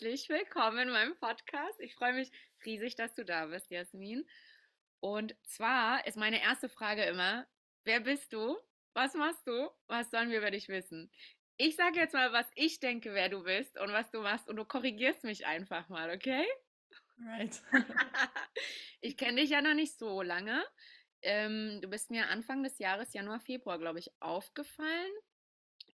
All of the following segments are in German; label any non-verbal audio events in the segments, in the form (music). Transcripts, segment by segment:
herzlich willkommen in meinem Podcast. Ich freue mich riesig, dass du da bist, Jasmin. Und zwar ist meine erste Frage immer, wer bist du? Was machst du? Was sollen wir über dich wissen? Ich sage jetzt mal, was ich denke, wer du bist und was du machst und du korrigierst mich einfach mal, okay? Right. (laughs) ich kenne dich ja noch nicht so lange. Ähm, du bist mir Anfang des Jahres, Januar, Februar, glaube ich, aufgefallen.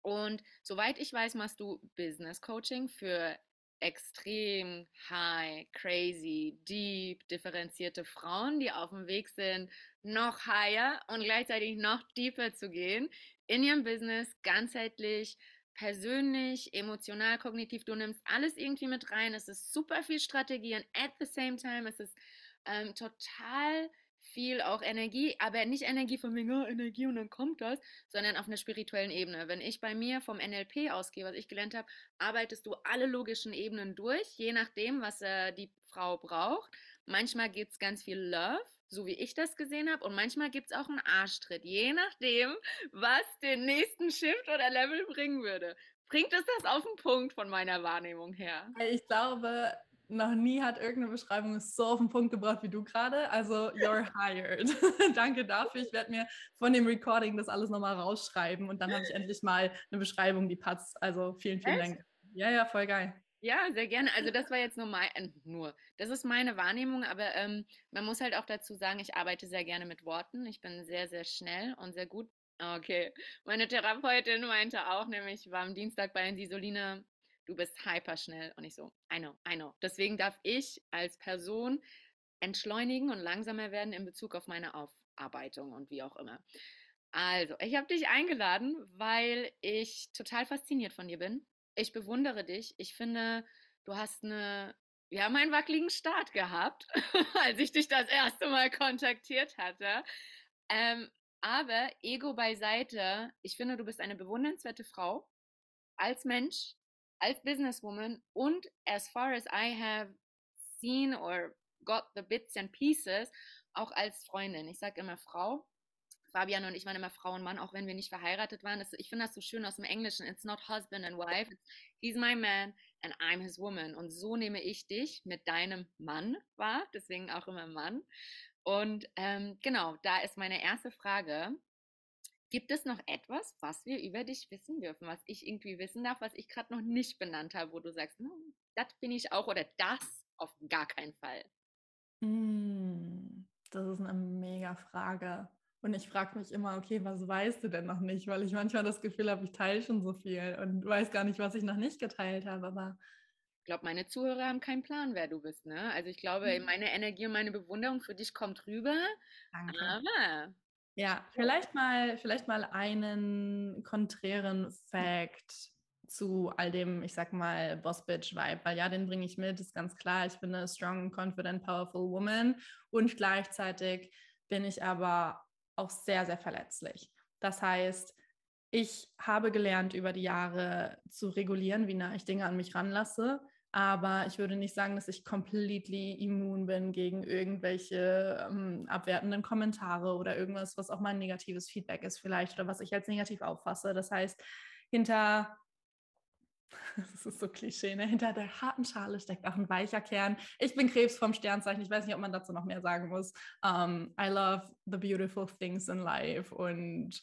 Und soweit ich weiß, machst du Business Coaching für extrem high, crazy, deep, differenzierte Frauen, die auf dem Weg sind, noch higher und gleichzeitig noch deeper zu gehen in ihrem Business, ganzheitlich, persönlich, emotional, kognitiv. Du nimmst alles irgendwie mit rein. Es ist super viel Strategie und at the same time es ist ähm, total viel auch Energie, aber nicht Energie von wegen, oh, Energie und dann kommt das, sondern auf einer spirituellen Ebene. Wenn ich bei mir vom NLP ausgehe, was ich gelernt habe, arbeitest du alle logischen Ebenen durch, je nachdem, was äh, die Frau braucht. Manchmal gibt es ganz viel Love, so wie ich das gesehen habe, und manchmal gibt es auch einen Arschtritt, je nachdem, was den nächsten Shift oder Level bringen würde. Bringt es das auf den Punkt von meiner Wahrnehmung her? Ich glaube, noch nie hat irgendeine Beschreibung so auf den Punkt gebracht wie du gerade. Also, you're hired. (laughs) Danke dafür. Ich werde mir von dem Recording das alles nochmal rausschreiben und dann habe ich endlich mal eine Beschreibung, die passt. Also, vielen, vielen Echt? Dank. Ja, ja, voll geil. Ja, sehr gerne. Also das war jetzt nur mein, äh, nur, das ist meine Wahrnehmung, aber ähm, man muss halt auch dazu sagen, ich arbeite sehr gerne mit Worten. Ich bin sehr, sehr schnell und sehr gut. Okay, meine Therapeutin meinte auch, nämlich war am Dienstag bei Sisoline du bist hyper schnell. Und ich so, I know, I know. Deswegen darf ich als Person entschleunigen und langsamer werden in Bezug auf meine Aufarbeitung und wie auch immer. Also, ich habe dich eingeladen, weil ich total fasziniert von dir bin. Ich bewundere dich. Ich finde, du hast eine, wir haben einen wackeligen Start gehabt, (laughs) als ich dich das erste Mal kontaktiert hatte. Ähm, aber Ego beiseite, ich finde, du bist eine bewundernswerte Frau als Mensch, als Businesswoman und as far as I have seen or got the bits and pieces, auch als Freundin. Ich sage immer Frau. Fabian und ich waren immer Frau und Mann, auch wenn wir nicht verheiratet waren. Das, ich finde das so schön aus dem Englischen. It's not husband and wife. He's my man and I'm his woman. Und so nehme ich dich mit deinem Mann wahr. Deswegen auch immer Mann. Und ähm, genau, da ist meine erste Frage. Gibt es noch etwas, was wir über dich wissen dürfen, was ich irgendwie wissen darf, was ich gerade noch nicht benannt habe, wo du sagst, hm, das bin ich auch oder das auf gar keinen Fall? Hm, das ist eine mega Frage. Und ich frage mich immer, okay, was weißt du denn noch nicht? Weil ich manchmal das Gefühl habe, ich teile schon so viel und weiß gar nicht, was ich noch nicht geteilt habe. Aber ich glaube, meine Zuhörer haben keinen Plan, wer du bist. Ne? Also ich glaube, mhm. meine Energie und meine Bewunderung für dich kommt rüber. Danke. Aber ja, vielleicht mal, vielleicht mal einen konträren Fact zu all dem, ich sag mal, Boss-Bitch-Vibe, weil ja, den bringe ich mit, ist ganz klar. Ich bin eine strong, confident, powerful woman und gleichzeitig bin ich aber auch sehr, sehr verletzlich. Das heißt, ich habe gelernt, über die Jahre zu regulieren, wie nah ich Dinge an mich ranlasse. Aber ich würde nicht sagen, dass ich completely immun bin gegen irgendwelche ähm, abwertenden Kommentare oder irgendwas, was auch mal ein negatives Feedback ist vielleicht oder was ich als negativ auffasse. Das heißt, hinter (laughs) das ist so Klischee, ne? hinter der harten Schale steckt auch ein weicher Kern. Ich bin Krebs vom Sternzeichen. Ich weiß nicht, ob man dazu noch mehr sagen muss. Um, I love the beautiful things in life und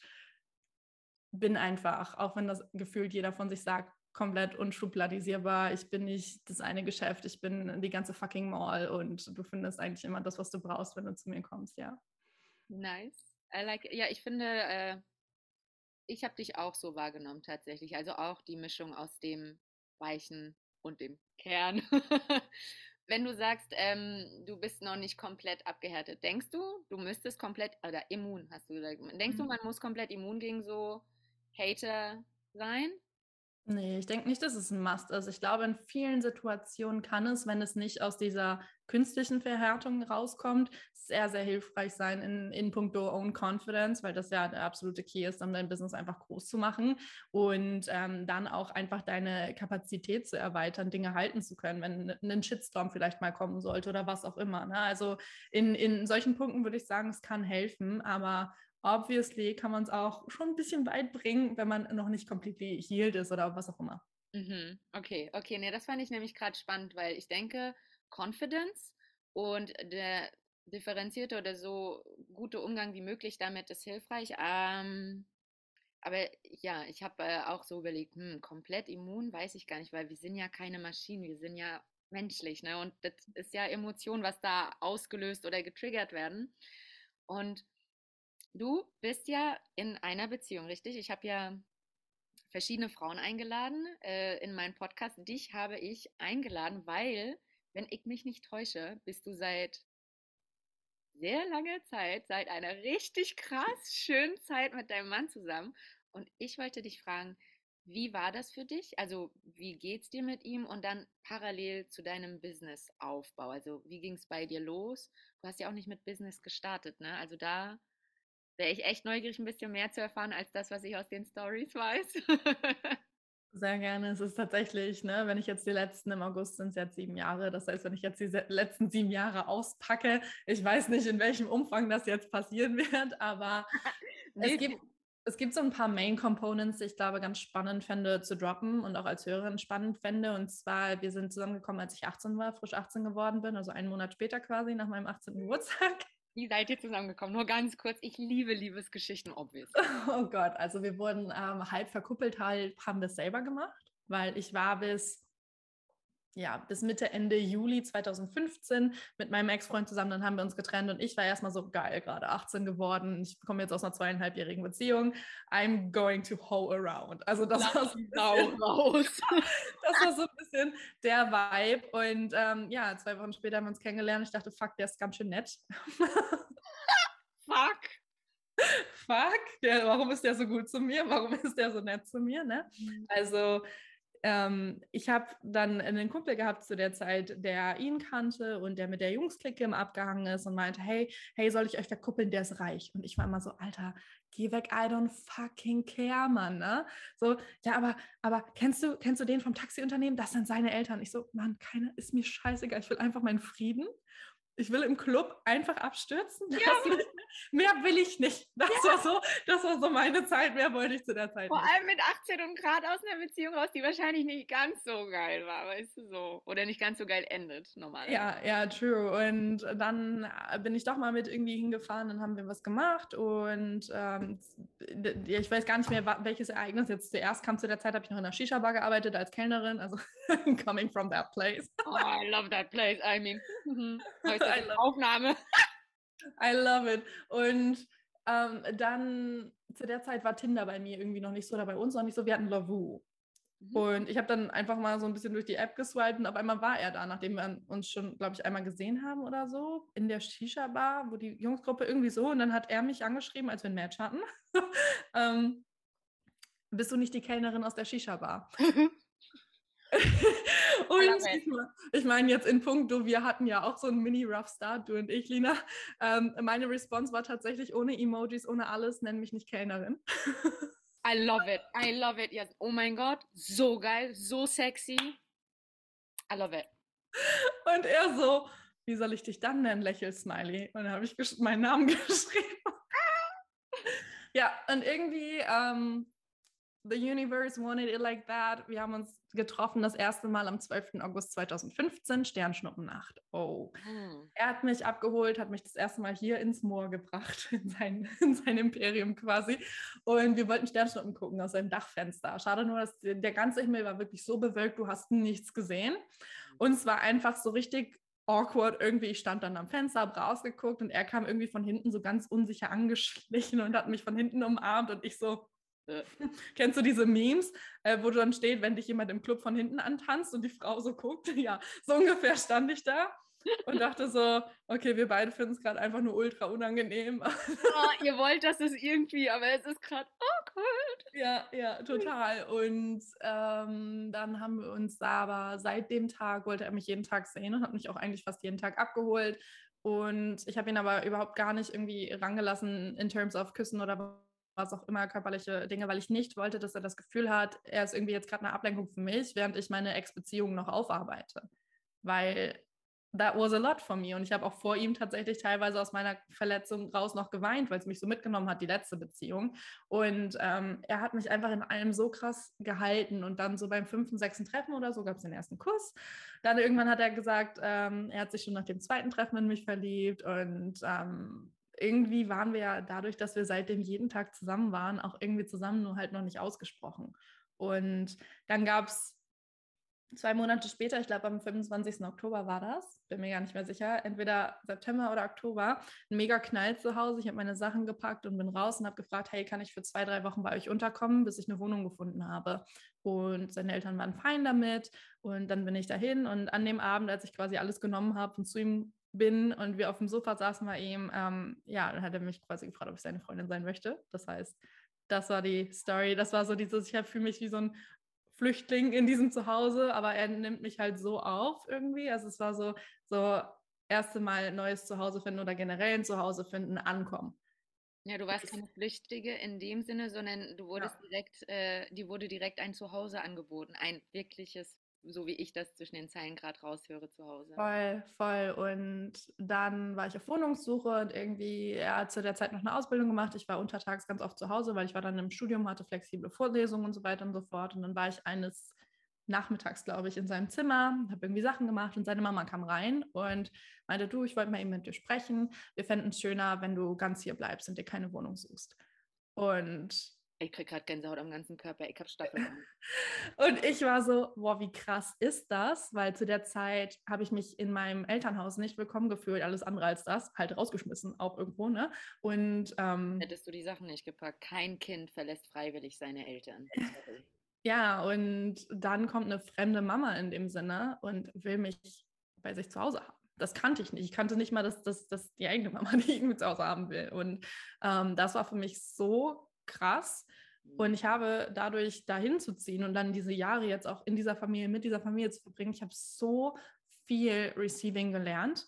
bin einfach, auch wenn das gefühlt jeder von sich sagt, komplett unschubladisierbar. Ich bin nicht das eine Geschäft, ich bin die ganze fucking Mall und du findest eigentlich immer das, was du brauchst, wenn du zu mir kommst, ja. Nice. I like, ja, ich finde, äh, ich habe dich auch so wahrgenommen tatsächlich. Also auch die Mischung aus dem Weichen und dem Kern. (laughs) wenn du sagst, ähm, du bist noch nicht komplett abgehärtet, denkst du, du müsstest komplett, oder immun, hast du gesagt, denkst mhm. du, man muss komplett immun gegen so Hater sein? Nee, ich denke nicht, dass es ein Must ist. Ich glaube, in vielen Situationen kann es, wenn es nicht aus dieser künstlichen Verhärtung rauskommt, sehr, sehr hilfreich sein in, in puncto Own Confidence, weil das ja der absolute Key ist, um dein Business einfach groß zu machen und ähm, dann auch einfach deine Kapazität zu erweitern, Dinge halten zu können, wenn ein Shitstorm vielleicht mal kommen sollte oder was auch immer. Ne? Also in, in solchen Punkten würde ich sagen, es kann helfen, aber obviously kann man es auch schon ein bisschen weit bringen, wenn man noch nicht completely healed ist oder was auch immer. Mhm. Okay, okay, ne, das fand ich nämlich gerade spannend, weil ich denke, Confidence und der differenzierte oder so gute Umgang wie möglich damit ist hilfreich. Ähm, aber ja, ich habe äh, auch so überlegt, hm, komplett immun weiß ich gar nicht, weil wir sind ja keine Maschinen, wir sind ja menschlich, ne? Und das ist ja Emotion, was da ausgelöst oder getriggert werden. Und du bist ja in einer Beziehung, richtig? Ich habe ja verschiedene Frauen eingeladen äh, in meinen Podcast. Dich habe ich eingeladen, weil, wenn ich mich nicht täusche, bist du seit sehr langer Zeit, seit einer richtig krass schönen Zeit mit deinem Mann zusammen. Und ich wollte dich fragen, wie war das für dich? Also, wie geht's dir mit ihm und dann parallel zu deinem Businessaufbau? Also, wie ging es bei dir los? Du hast ja auch nicht mit Business gestartet, ne? Also da wäre ich echt neugierig, ein bisschen mehr zu erfahren als das, was ich aus den Stories weiß. (laughs) Sehr gerne. Es ist tatsächlich, ne, wenn ich jetzt die letzten im August sind es jetzt sieben Jahre. Das heißt, wenn ich jetzt die letzten sieben Jahre auspacke, ich weiß nicht, in welchem Umfang das jetzt passieren (laughs) wird, aber (laughs) es gibt es gibt so ein paar Main Components, die ich glaube ganz spannend fände zu droppen und auch als Hörerin spannend fände. Und zwar, wir sind zusammengekommen, als ich 18 war, frisch 18 geworden bin, also einen Monat später quasi nach meinem 18. Geburtstag. Wie seid ihr zusammengekommen? Nur ganz kurz, ich liebe Liebesgeschichten, obvious. (laughs) Oh Gott, also wir wurden ähm, halb verkuppelt, halb haben wir es selber gemacht, weil ich war bis ja, bis Mitte, Ende Juli 2015 mit meinem Ex-Freund zusammen. Dann haben wir uns getrennt und ich war erstmal so geil, gerade 18 geworden. Ich komme jetzt aus einer zweieinhalbjährigen Beziehung. I'm going to hoe around. Also das war, so bisschen, raus. (laughs) das war so ein bisschen der Vibe. Und ähm, ja, zwei Wochen später haben wir uns kennengelernt. Ich dachte, fuck, der ist ganz schön nett. (laughs) fuck. Fuck, der, warum ist der so gut zu mir? Warum ist der so nett zu mir? Ne? Mhm. Also ähm, ich habe dann einen Kumpel gehabt zu der Zeit, der ihn kannte und der mit der Jungsklicke im Abgehangen ist und meinte, hey, hey, soll ich euch verkuppeln, der ist reich. Und ich war immer so, Alter, geh weg, I don't fucking care, Mann. Ne? So, ja, aber, aber kennst du, kennst du den vom Taxiunternehmen? Das sind seine Eltern. Ich so, Mann, keiner ist mir scheißegal. Ich will einfach meinen Frieden ich will im Club einfach abstürzen. Ja. mehr will ich nicht. Das, ja. war so, das war so meine Zeit. Mehr wollte ich zu der Zeit Vor nicht. allem mit 18 und gerade aus einer Beziehung raus, die wahrscheinlich nicht ganz so geil war, weißt du so. Oder nicht ganz so geil endet, normal. Ja, ja, true. Und dann äh, bin ich doch mal mit irgendwie hingefahren, dann haben wir was gemacht und ähm, ich weiß gar nicht mehr, welches Ereignis jetzt zuerst kam. Zu der Zeit habe ich noch in einer Shisha-Bar gearbeitet als Kellnerin, also (laughs) coming from that place. Oh, I love that place. I mean, mhm. (laughs) (laughs) Aufnahme. (laughs) I love it. Und ähm, dann zu der Zeit war Tinder bei mir irgendwie noch nicht so, oder bei uns noch nicht so. Wir hatten Lavu. Mhm. Und ich habe dann einfach mal so ein bisschen durch die App geswiped und auf einmal war er da, nachdem wir uns schon, glaube ich, einmal gesehen haben oder so, in der Shisha-Bar, wo die Jungsgruppe irgendwie so. Und dann hat er mich angeschrieben, als wir ein Match hatten. (laughs) ähm, bist du nicht die Kellnerin aus der Shisha-Bar? Und ich, ich meine jetzt in puncto, wir hatten ja auch so einen Mini-Rough Start, du und ich, Lina. Ähm, meine Response war tatsächlich ohne Emojis, ohne alles, nenn mich nicht Kellnerin. I love it, I love it. Yes. Oh mein Gott, so geil, so sexy. I love it. Und er so, wie soll ich dich dann nennen, Lächel-Smiley? Und dann habe ich meinen Namen (laughs) geschrieben. ja, und irgendwie ähm, The Universe wanted it like that. Wir haben uns getroffen das erste Mal am 12. August 2015, Sternschnuppennacht. Oh. Mhm. Er hat mich abgeholt, hat mich das erste Mal hier ins Moor gebracht, (laughs) in sein, in sein Imperium quasi. Und wir wollten Sternschnuppen gucken aus seinem Dachfenster. Schade nur, dass der ganze Himmel war wirklich so bewölkt, du hast nichts gesehen. Und es war einfach so richtig awkward irgendwie. Ich stand dann am Fenster, habe rausgeguckt und er kam irgendwie von hinten so ganz unsicher angeschlichen und hat mich von hinten umarmt und ich so, äh, (laughs) kennst du diese Memes, äh, wo dann steht, wenn dich jemand im Club von hinten antanzt und die Frau so guckt? (laughs) Ja, so ungefähr stand ich da und dachte so, okay, wir beide finden es gerade einfach nur ultra unangenehm. Oh, (laughs) ihr wollt, dass es irgendwie, aber es ist gerade awkward. Ja, ja, total. Und ähm, dann haben wir uns aber seit dem Tag wollte er mich jeden Tag sehen und hat mich auch eigentlich fast jeden Tag abgeholt. Und ich habe ihn aber überhaupt gar nicht irgendwie rangelassen in terms of Küssen oder was auch immer, körperliche Dinge, weil ich nicht wollte, dass er das Gefühl hat, er ist irgendwie jetzt gerade eine Ablenkung für mich, während ich meine Ex-Beziehung noch aufarbeite. Weil that was a lot for me. Und ich habe auch vor ihm tatsächlich teilweise aus meiner Verletzung raus noch geweint, weil es mich so mitgenommen hat, die letzte Beziehung. Und ähm, er hat mich einfach in allem so krass gehalten. Und dann so beim fünften, sechsten Treffen oder so gab es den ersten Kuss. Dann irgendwann hat er gesagt, ähm, er hat sich schon nach dem zweiten Treffen in mich verliebt. Und ähm, irgendwie waren wir ja dadurch, dass wir seitdem jeden Tag zusammen waren, auch irgendwie zusammen, nur halt noch nicht ausgesprochen. Und dann gab es zwei Monate später, ich glaube am 25. Oktober war das, bin mir gar nicht mehr sicher, entweder September oder Oktober, ein mega Knall zu Hause. Ich habe meine Sachen gepackt und bin raus und habe gefragt, hey, kann ich für zwei, drei Wochen bei euch unterkommen, bis ich eine Wohnung gefunden habe? Und seine Eltern waren fein damit und dann bin ich dahin und an dem Abend, als ich quasi alles genommen habe und zu ihm bin und wir auf dem Sofa saßen bei ihm, ähm, ja, dann hat er mich quasi gefragt, ob ich seine Freundin sein möchte. Das heißt, das war die Story. Das war so dieses, ich fühle mich wie so ein Flüchtling in diesem Zuhause, aber er nimmt mich halt so auf irgendwie. Also es war so, so erste Mal neues Zuhause finden oder generell ein Zuhause finden, ankommen. Ja, du warst keine Flüchtige in dem Sinne, sondern du wurdest ja. direkt, äh, die wurde direkt ein Zuhause angeboten, ein wirkliches so wie ich das zwischen den Zeilen gerade raushöre zu Hause. Voll, voll. Und dann war ich auf Wohnungssuche und irgendwie, er hat zu der Zeit noch eine Ausbildung gemacht. Ich war untertags ganz oft zu Hause, weil ich war dann im Studium, hatte flexible Vorlesungen und so weiter und so fort. Und dann war ich eines nachmittags, glaube ich, in seinem Zimmer, habe irgendwie Sachen gemacht und seine Mama kam rein und meinte, du, ich wollte mal eben mit dir sprechen. Wir fänden es schöner, wenn du ganz hier bleibst und dir keine Wohnung suchst. Und ich kriege gerade Gänsehaut am ganzen Körper. Ich habe Stacheln. (laughs) und ich war so, boah, wie krass ist das? Weil zu der Zeit habe ich mich in meinem Elternhaus nicht willkommen gefühlt. Alles andere als das. Halt rausgeschmissen, auch irgendwo, ne? Und. Ähm, Hättest du die Sachen nicht gepackt. Kein Kind verlässt freiwillig seine Eltern. (laughs) ja, und dann kommt eine fremde Mama in dem Sinne und will mich bei sich zu Hause haben das kannte ich nicht. Ich kannte nicht mal, dass, dass, dass die eigene Mama (laughs) die irgendwie zu Hause haben will. Und ähm, das war für mich so krass. Und mhm. ich habe dadurch dahin zu ziehen und dann diese Jahre jetzt auch in dieser Familie, mit dieser Familie zu verbringen, ich habe so viel Receiving gelernt,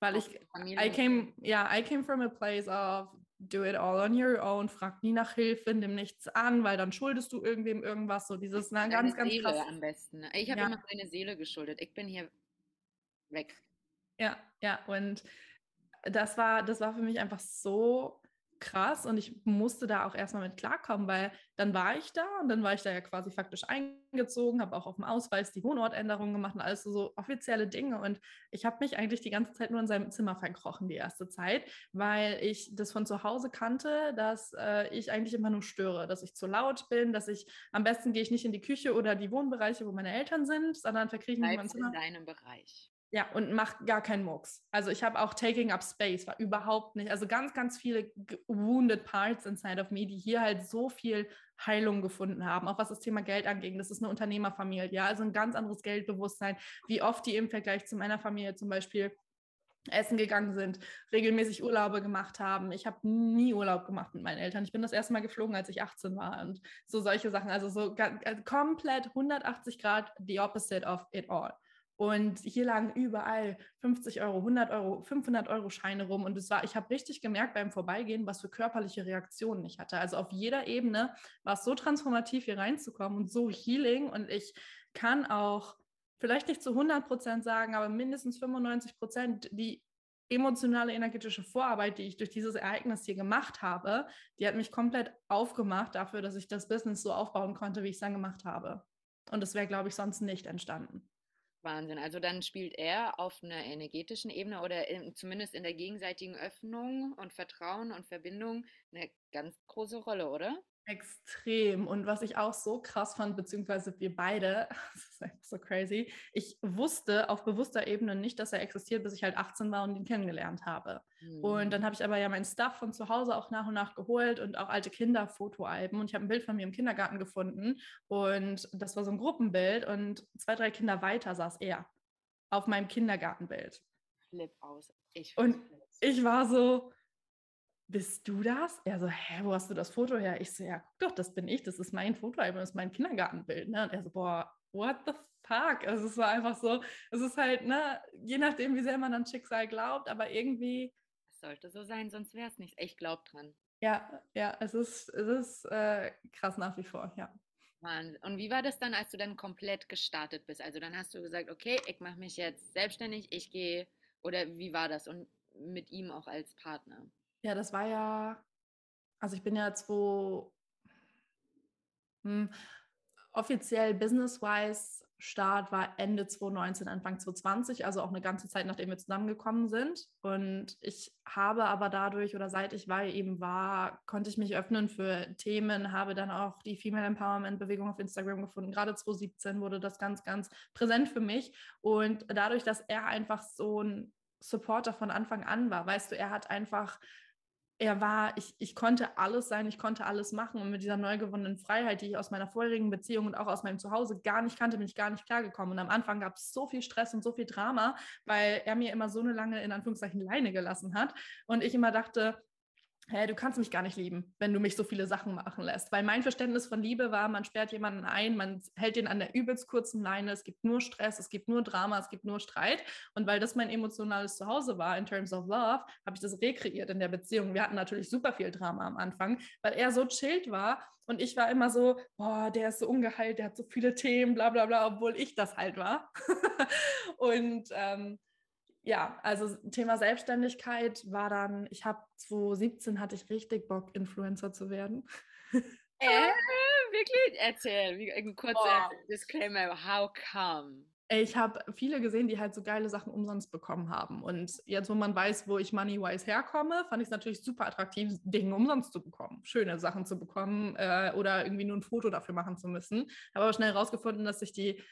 weil ich, I came, ja, yeah, I came from a place of do it all on your own, frag nie nach Hilfe, nimm nichts an, weil dann schuldest du irgendwem irgendwas, so dieses, na, ganz, ganz Seele krass. am besten. Ich habe ja. immer meine Seele geschuldet, ich bin hier weg. Ja, ja, und das war, das war für mich einfach so krass und ich musste da auch erstmal mit klarkommen, weil dann war ich da und dann war ich da ja quasi faktisch eingezogen, habe auch auf dem Ausweis die Wohnortänderung gemacht und alles so, so offizielle Dinge und ich habe mich eigentlich die ganze Zeit nur in seinem Zimmer verkrochen die erste Zeit, weil ich das von zu Hause kannte, dass äh, ich eigentlich immer nur störe, dass ich zu laut bin, dass ich am besten gehe ich nicht in die Küche oder die Wohnbereiche, wo meine Eltern sind, sondern verkrieche mich in mein Zimmer. in deinem Bereich. Ja, und macht gar keinen Mucks. Also ich habe auch Taking Up Space, war überhaupt nicht. Also ganz, ganz viele wounded parts inside of me, die hier halt so viel Heilung gefunden haben, auch was das Thema Geld angeht. Das ist eine Unternehmerfamilie, ja, also ein ganz anderes Geldbewusstsein, wie oft die im Vergleich zu meiner Familie zum Beispiel essen gegangen sind, regelmäßig Urlaube gemacht haben. Ich habe nie Urlaub gemacht mit meinen Eltern. Ich bin das erste Mal geflogen, als ich 18 war und so solche Sachen. Also so komplett 180 Grad the opposite of it all. Und hier lagen überall 50 Euro, 100 Euro, 500 Euro Scheine rum. Und es war, ich habe richtig gemerkt beim Vorbeigehen, was für körperliche Reaktionen ich hatte. Also auf jeder Ebene war es so transformativ, hier reinzukommen und so healing. Und ich kann auch vielleicht nicht zu 100 Prozent sagen, aber mindestens 95 Prozent die emotionale, energetische Vorarbeit, die ich durch dieses Ereignis hier gemacht habe, die hat mich komplett aufgemacht dafür, dass ich das Business so aufbauen konnte, wie ich es dann gemacht habe. Und das wäre, glaube ich, sonst nicht entstanden. Wahnsinn. Also dann spielt er auf einer energetischen Ebene oder in, zumindest in der gegenseitigen Öffnung und Vertrauen und Verbindung eine ganz große Rolle, oder? Extrem. Und was ich auch so krass fand, beziehungsweise wir beide, (laughs) das ist einfach so crazy, ich wusste auf bewusster Ebene nicht, dass er existiert, bis ich halt 18 war und ihn kennengelernt habe. Mhm. Und dann habe ich aber ja mein Stuff von zu Hause auch nach und nach geholt und auch alte Kinderfotoalben. Und ich habe ein Bild von mir im Kindergarten gefunden. Und das war so ein Gruppenbild. Und zwei, drei Kinder weiter saß er auf meinem Kindergartenbild. Flip aus. Ich und ich war so, bist du das? Er so, hä, wo hast du das Foto her? Ich so, ja, guck doch, das bin ich, das ist mein Fotoalbum, das ist mein Kindergartenbild. Ne? Und er so, boah, what the fuck? Also es war einfach so, es ist halt, ne, je nachdem, wie sehr man an Schicksal glaubt, aber irgendwie. Es sollte so sein, sonst wäre es nicht. Ich glaube dran. Ja, ja, es ist, es ist äh, krass nach wie vor, ja. Wahnsinn. Und wie war das dann, als du dann komplett gestartet bist? Also dann hast du gesagt, okay, ich mache mich jetzt selbstständig, ich gehe, oder wie war das? Und mit ihm auch als Partner? Ja, das war ja, also ich bin ja zwei, hm, offiziell business-wise Start war Ende 2019, Anfang 2020, also auch eine ganze Zeit, nachdem wir zusammengekommen sind. Und ich habe aber dadurch oder seit ich bei ihm war, konnte ich mich öffnen für Themen, habe dann auch die Female Empowerment Bewegung auf Instagram gefunden. Gerade 2017 wurde das ganz, ganz präsent für mich. Und dadurch, dass er einfach so ein Supporter von Anfang an war, weißt du, er hat einfach er war, ich, ich konnte alles sein, ich konnte alles machen und mit dieser neu gewonnenen Freiheit, die ich aus meiner vorherigen Beziehung und auch aus meinem Zuhause gar nicht kannte, bin ich gar nicht klargekommen. Und am Anfang gab es so viel Stress und so viel Drama, weil er mir immer so eine lange, in Anführungszeichen, Leine gelassen hat. Und ich immer dachte, hey, du kannst mich gar nicht lieben, wenn du mich so viele Sachen machen lässt. Weil mein Verständnis von Liebe war, man sperrt jemanden ein, man hält ihn an der übelst kurzen Leine, es gibt nur Stress, es gibt nur Drama, es gibt nur Streit. Und weil das mein emotionales Zuhause war in terms of love, habe ich das rekreiert in der Beziehung. Wir hatten natürlich super viel Drama am Anfang, weil er so chillt war und ich war immer so, boah, der ist so ungeheilt, der hat so viele Themen, bla bla bla, obwohl ich das halt war. (laughs) und ähm, ja, also Thema Selbstständigkeit war dann, ich habe 2017 hatte ich richtig Bock, Influencer zu werden. Äh, wirklich? Erzähl, ein kurzer oh. Disclaimer, how come? Ich habe viele gesehen, die halt so geile Sachen umsonst bekommen haben. Und jetzt, wo man weiß, wo ich money-wise herkomme, fand ich es natürlich super attraktiv, Dinge umsonst zu bekommen, schöne Sachen zu bekommen äh, oder irgendwie nur ein Foto dafür machen zu müssen. Habe aber schnell herausgefunden, dass sich die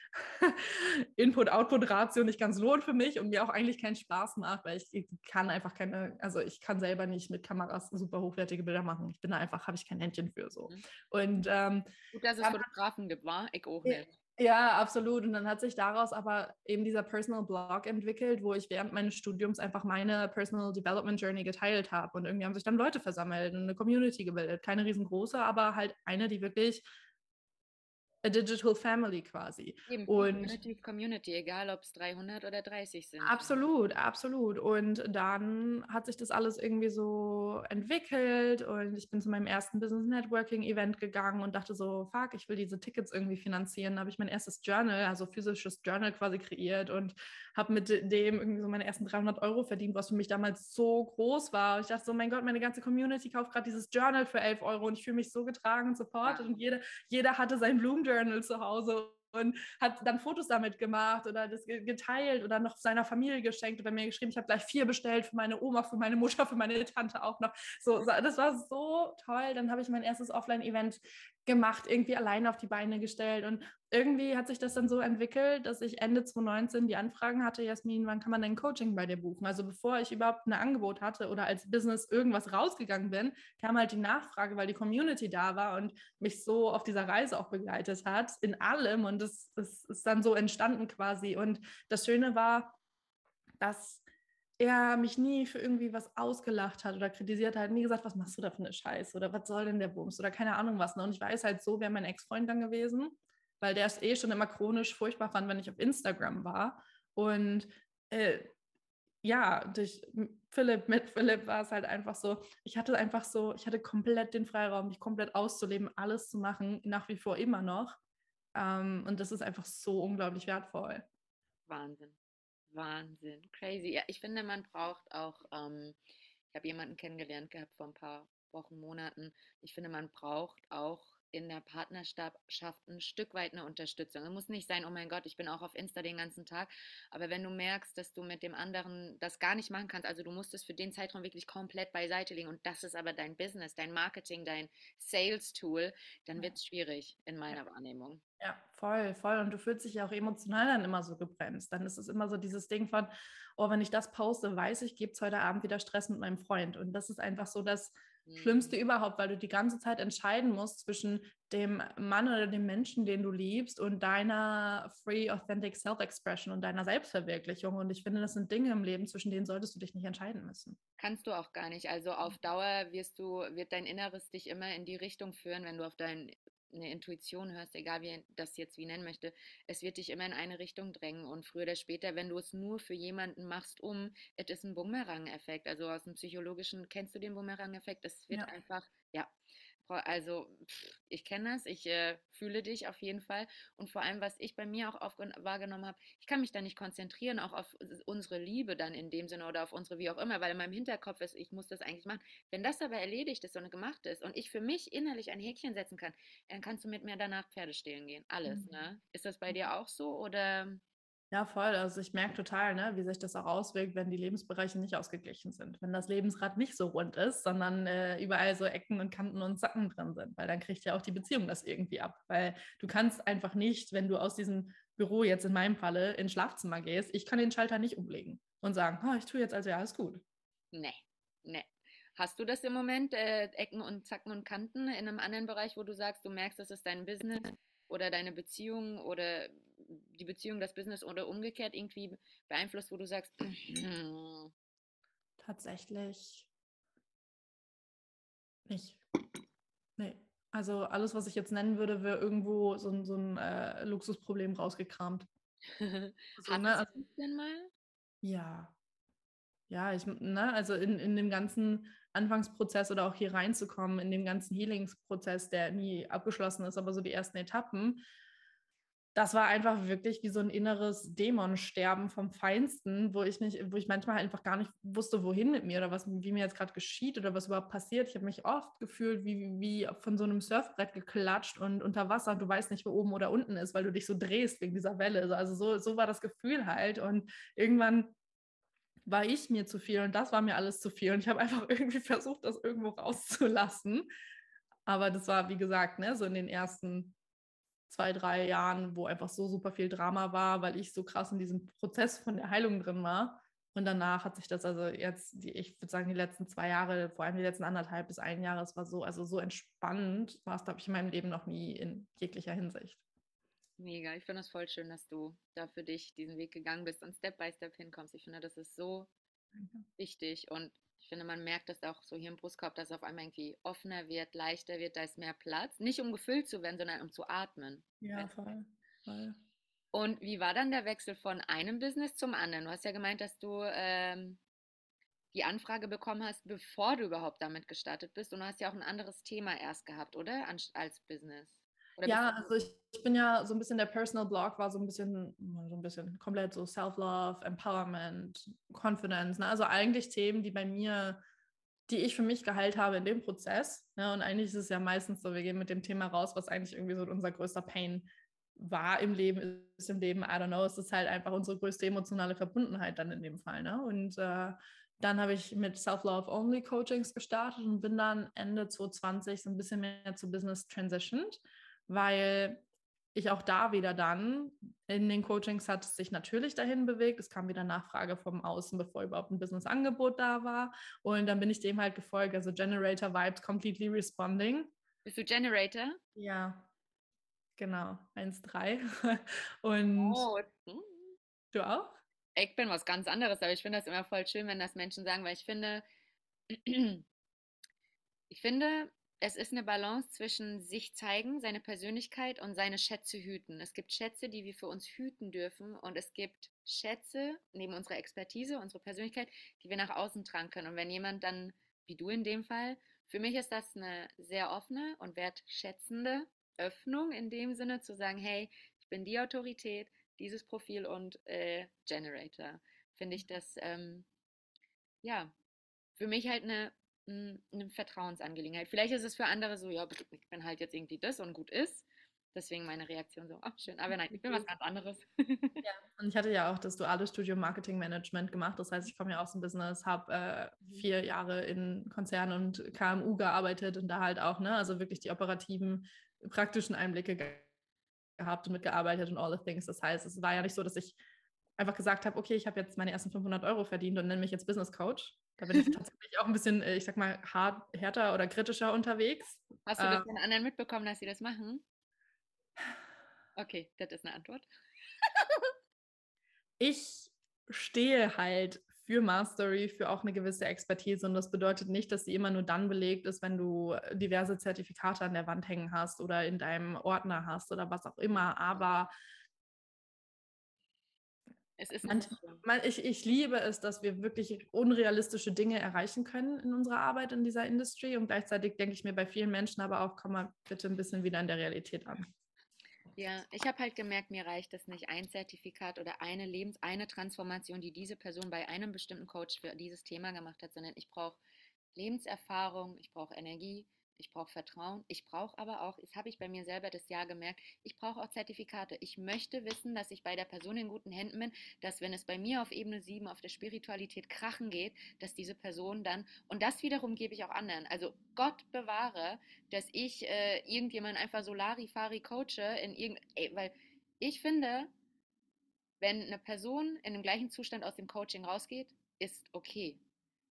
(laughs) Input-Output-Ratio nicht ganz lohnt für mich und mir auch eigentlich keinen Spaß macht, weil ich, ich kann einfach keine, also ich kann selber nicht mit Kameras super hochwertige Bilder machen. Ich bin da einfach, habe ich kein Händchen für so. Mhm. Und ähm, Gut, dass es Fotografen gibt, war? Ich auch nicht. Ja, absolut. Und dann hat sich daraus aber eben dieser Personal Blog entwickelt, wo ich während meines Studiums einfach meine Personal Development Journey geteilt habe. Und irgendwie haben sich dann Leute versammelt und eine Community gebildet. Keine riesengroße, aber halt eine, die wirklich a digital family quasi. Eben, und Community, egal ob es 300 oder 30 sind. Absolut, absolut. Und dann hat sich das alles irgendwie so entwickelt und ich bin zu meinem ersten Business Networking Event gegangen und dachte so, fuck, ich will diese Tickets irgendwie finanzieren. Da habe ich mein erstes Journal, also physisches Journal quasi kreiert und habe mit dem irgendwie so meine ersten 300 Euro verdient, was für mich damals so groß war. Ich dachte so, mein Gott, meine ganze Community kauft gerade dieses Journal für 11 Euro und ich fühle mich so getragen und supported und jeder, jeder hatte sein Blumen Journal zu Hause und hat dann Fotos damit gemacht oder das geteilt oder noch seiner Familie geschenkt oder mir geschrieben, ich habe gleich vier bestellt für meine Oma, für meine Mutter, für meine Tante auch noch. So, das war so toll. Dann habe ich mein erstes Offline-Event gemacht, irgendwie alleine auf die Beine gestellt. Und irgendwie hat sich das dann so entwickelt, dass ich Ende 2019 die Anfragen hatte, Jasmin, wann kann man denn Coaching bei dir buchen? Also bevor ich überhaupt ein Angebot hatte oder als Business irgendwas rausgegangen bin, kam halt die Nachfrage, weil die Community da war und mich so auf dieser Reise auch begleitet hat, in allem. Und das, das ist dann so entstanden quasi. Und das Schöne war, dass er mich nie für irgendwie was ausgelacht hat oder kritisiert hat, nie gesagt, was machst du da für eine Scheiße oder was soll denn der Bums oder keine Ahnung was. Ne? Und ich weiß halt, so wäre mein Ex-Freund dann gewesen, weil der es eh schon immer chronisch furchtbar fand, wenn ich auf Instagram war. Und äh, ja, durch Philipp, mit Philipp war es halt einfach so, ich hatte einfach so, ich hatte komplett den Freiraum, mich komplett auszuleben, alles zu machen, nach wie vor immer noch. Ähm, und das ist einfach so unglaublich wertvoll. Wahnsinn. Wahnsinn, crazy. Ja, ich finde, man braucht auch, ähm, ich habe jemanden kennengelernt gehabt vor ein paar Wochen, Monaten. Ich finde, man braucht auch in der Partnerschaft ein Stück weit eine Unterstützung. Es muss nicht sein, oh mein Gott, ich bin auch auf Insta den ganzen Tag. Aber wenn du merkst, dass du mit dem anderen das gar nicht machen kannst, also du musst es für den Zeitraum wirklich komplett beiseite legen und das ist aber dein Business, dein Marketing, dein Sales-Tool, dann wird es schwierig in meiner. Wahrnehmung. Ja, voll, voll. Und du fühlst dich ja auch emotional dann immer so gebremst. Dann ist es immer so dieses Ding von, oh, wenn ich das poste, weiß ich, gibt es heute Abend wieder Stress mit meinem Freund. Und das ist einfach so das Schlimmste mhm. überhaupt, weil du die ganze Zeit entscheiden musst zwischen dem Mann oder dem Menschen, den du liebst und deiner free, authentic self-expression und deiner Selbstverwirklichung. Und ich finde, das sind Dinge im Leben, zwischen denen solltest du dich nicht entscheiden müssen. Kannst du auch gar nicht. Also auf mhm. Dauer wirst du, wird dein Inneres dich immer in die Richtung führen, wenn du auf dein eine Intuition hörst, egal wie das jetzt wie nennen möchte, es wird dich immer in eine Richtung drängen und früher oder später, wenn du es nur für jemanden machst, um, es ist ein Bumerang-Effekt. Also aus dem Psychologischen kennst du den Bumerang-Effekt. Es wird ja. einfach, ja, Also, ich kenne das, ich äh, fühle dich auf jeden Fall. Und vor allem, was ich bei mir auch wahrgenommen habe, ich kann mich da nicht konzentrieren, auch auf unsere Liebe dann in dem Sinne oder auf unsere wie auch immer, weil in meinem Hinterkopf ist, ich muss das eigentlich machen. Wenn das aber erledigt ist und gemacht ist und ich für mich innerlich ein Häkchen setzen kann, dann kannst du mit mir danach Pferde stehlen gehen. Alles, mhm. ne? Ist das bei dir auch so oder? Ja, voll. Also ich merke total, ne, wie sich das auch auswirkt, wenn die Lebensbereiche nicht ausgeglichen sind. Wenn das Lebensrad nicht so rund ist, sondern äh, überall so Ecken und Kanten und Sacken drin sind, weil dann kriegt ja auch die Beziehung das irgendwie ab. Weil du kannst einfach nicht, wenn du aus diesem Büro jetzt in meinem Falle ins Schlafzimmer gehst, ich kann den Schalter nicht umlegen und sagen, oh, ich tue jetzt also ja alles gut. Nee, nee. Hast du das im Moment, äh, Ecken und Zacken und Kanten in einem anderen Bereich, wo du sagst, du merkst, das ist dein Business oder deine Beziehung oder die Beziehung, das Business oder umgekehrt irgendwie beeinflusst, wo du sagst, (clears throat) tatsächlich nicht. Nee. Also alles, was ich jetzt nennen würde, wäre irgendwo so ein, so ein äh, Luxusproblem rausgekramt. (laughs) so, ne? also, denn mal? Ja. Ja, ich, ne, also in, in dem ganzen Anfangsprozess oder auch hier reinzukommen, in dem ganzen Healingsprozess, der nie abgeschlossen ist, aber so die ersten Etappen, das war einfach wirklich wie so ein inneres Dämonsterben vom Feinsten, wo ich nicht, wo ich manchmal einfach gar nicht wusste, wohin mit mir oder was, wie mir jetzt gerade geschieht oder was überhaupt passiert. Ich habe mich oft gefühlt wie, wie von so einem Surfbrett geklatscht und unter Wasser du weißt nicht, wo oben oder unten ist, weil du dich so drehst wegen dieser Welle. Also so, so war das Gefühl halt. Und irgendwann war ich mir zu viel und das war mir alles zu viel. Und ich habe einfach (laughs) irgendwie versucht, das irgendwo rauszulassen. Aber das war, wie gesagt, ne, so in den ersten zwei, drei Jahren, wo einfach so super viel Drama war, weil ich so krass in diesem Prozess von der Heilung drin war. Und danach hat sich das also jetzt, die, ich würde sagen, die letzten zwei Jahre, vor allem die letzten anderthalb bis ein Jahr, es war so, also so entspannt, war es, glaube ich, in meinem Leben noch nie in jeglicher Hinsicht. Mega, ich finde es voll schön, dass du da für dich diesen Weg gegangen bist und Step by Step hinkommst. Ich finde, das ist so Danke. wichtig und ich finde, man merkt das auch so hier im Brustkorb, dass es auf einmal irgendwie offener wird, leichter wird, da ist mehr Platz. Nicht um gefüllt zu werden, sondern um zu atmen. Ja, voll. voll. Und wie war dann der Wechsel von einem Business zum anderen? Du hast ja gemeint, dass du ähm, die Anfrage bekommen hast, bevor du überhaupt damit gestartet bist. Und du hast ja auch ein anderes Thema erst gehabt, oder? Als Business. Oder ja, also ich, ich, bin ja so ein bisschen der Personal Blog, war so ein bisschen, so ein bisschen komplett so Self-Love, Empowerment, Confidence. Ne? Also eigentlich Themen, die bei mir, die ich für mich geheilt habe in dem Prozess. Ne? Und eigentlich ist es ja meistens so, wir gehen mit dem Thema raus, was eigentlich irgendwie so unser größter Pain war im Leben, ist im Leben, I don't know, es ist halt einfach unsere größte emotionale Verbundenheit dann in dem Fall. Ne? Und äh, dann habe ich mit Self-Love Only Coachings gestartet und bin dann Ende 2020 so ein bisschen mehr zu Business transitioned weil ich auch da wieder dann in den Coachings hat es sich natürlich dahin bewegt. Es kam wieder Nachfrage vom Außen, bevor überhaupt ein Business-Angebot da war. Und dann bin ich dem halt gefolgt, also Generator Vibes, completely responding. Bist du Generator? Ja, genau, 1-3. (laughs) Und oh. Du auch? Ich bin was ganz anderes, aber ich finde das immer voll schön, wenn das Menschen sagen, weil ich finde, (clears throat) ich finde, es ist eine Balance zwischen sich zeigen, seine Persönlichkeit und seine Schätze hüten. Es gibt Schätze, die wir für uns hüten dürfen und es gibt Schätze neben unserer Expertise, unserer Persönlichkeit, die wir nach außen tragen können. Und wenn jemand dann, wie du in dem Fall, für mich ist das eine sehr offene und wertschätzende Öffnung in dem Sinne zu sagen, hey, ich bin die Autorität, dieses Profil und äh, Generator. Finde ich das, ähm, ja, für mich halt eine eine Vertrauensangelegenheit. Vielleicht ist es für andere so, ja, ich bin halt jetzt irgendwie das und gut ist. Deswegen meine Reaktion so, ach schön, aber nein, ich bin was ganz anderes. Ja, und ich hatte ja auch das duale Studium Marketing Management gemacht. Das heißt, ich komme ja aus dem Business, habe äh, mhm. vier Jahre in Konzernen und KMU gearbeitet und da halt auch, ne, also wirklich die operativen, praktischen Einblicke gehabt und mitgearbeitet und all the things. Das heißt, es war ja nicht so, dass ich einfach gesagt habe, okay, ich habe jetzt meine ersten 500 Euro verdient und nenne mich jetzt Business Coach, da bin ich (laughs) tatsächlich auch ein bisschen, äh, ich sag mal, hart, härter oder kritischer unterwegs. Hast du das äh, von anderen mitbekommen, dass sie das machen? Okay, das ist eine Antwort. (laughs) ich stehe halt für Mastery, für auch eine gewisse Expertise. Und das bedeutet nicht, dass sie immer nur dann belegt ist, wenn du diverse Zertifikate an der Wand hängen hast oder in deinem Ordner hast oder was auch immer. Aber Es ist Manch, man, ich, ich liebe es, dass wir wirklich unrealistische Dinge erreichen können in unserer Arbeit in dieser Industrie und gleichzeitig denke ich mir bei vielen Menschen aber auch, komm mal bitte ein bisschen wieder in der Realität an. Ja, ich habe halt gemerkt, mir reicht es nicht ein Zertifikat oder eine Lebens-, eine Transformation, die diese Person bei einem bestimmten Coach für dieses Thema gemacht hat, sondern ich brauche Lebenserfahrung, ich brauche Energie, ich brauche Vertrauen, ich brauche aber auch, das habe ich bei mir selber das Jahr gemerkt, ich brauche auch Zertifikate. Ich möchte wissen, dass ich bei der Person in guten Händen bin, dass wenn es bei mir auf Ebene 7 auf der Spiritualität krachen geht, dass diese Person dann, und das wiederum gebe ich auch anderen, also Gott bewahre, dass ich äh, irgendjemand einfach so Larifari coache in irgend, ey, weil ich finde, wenn eine Person in dem gleichen Zustand aus dem Coaching rausgeht, ist okay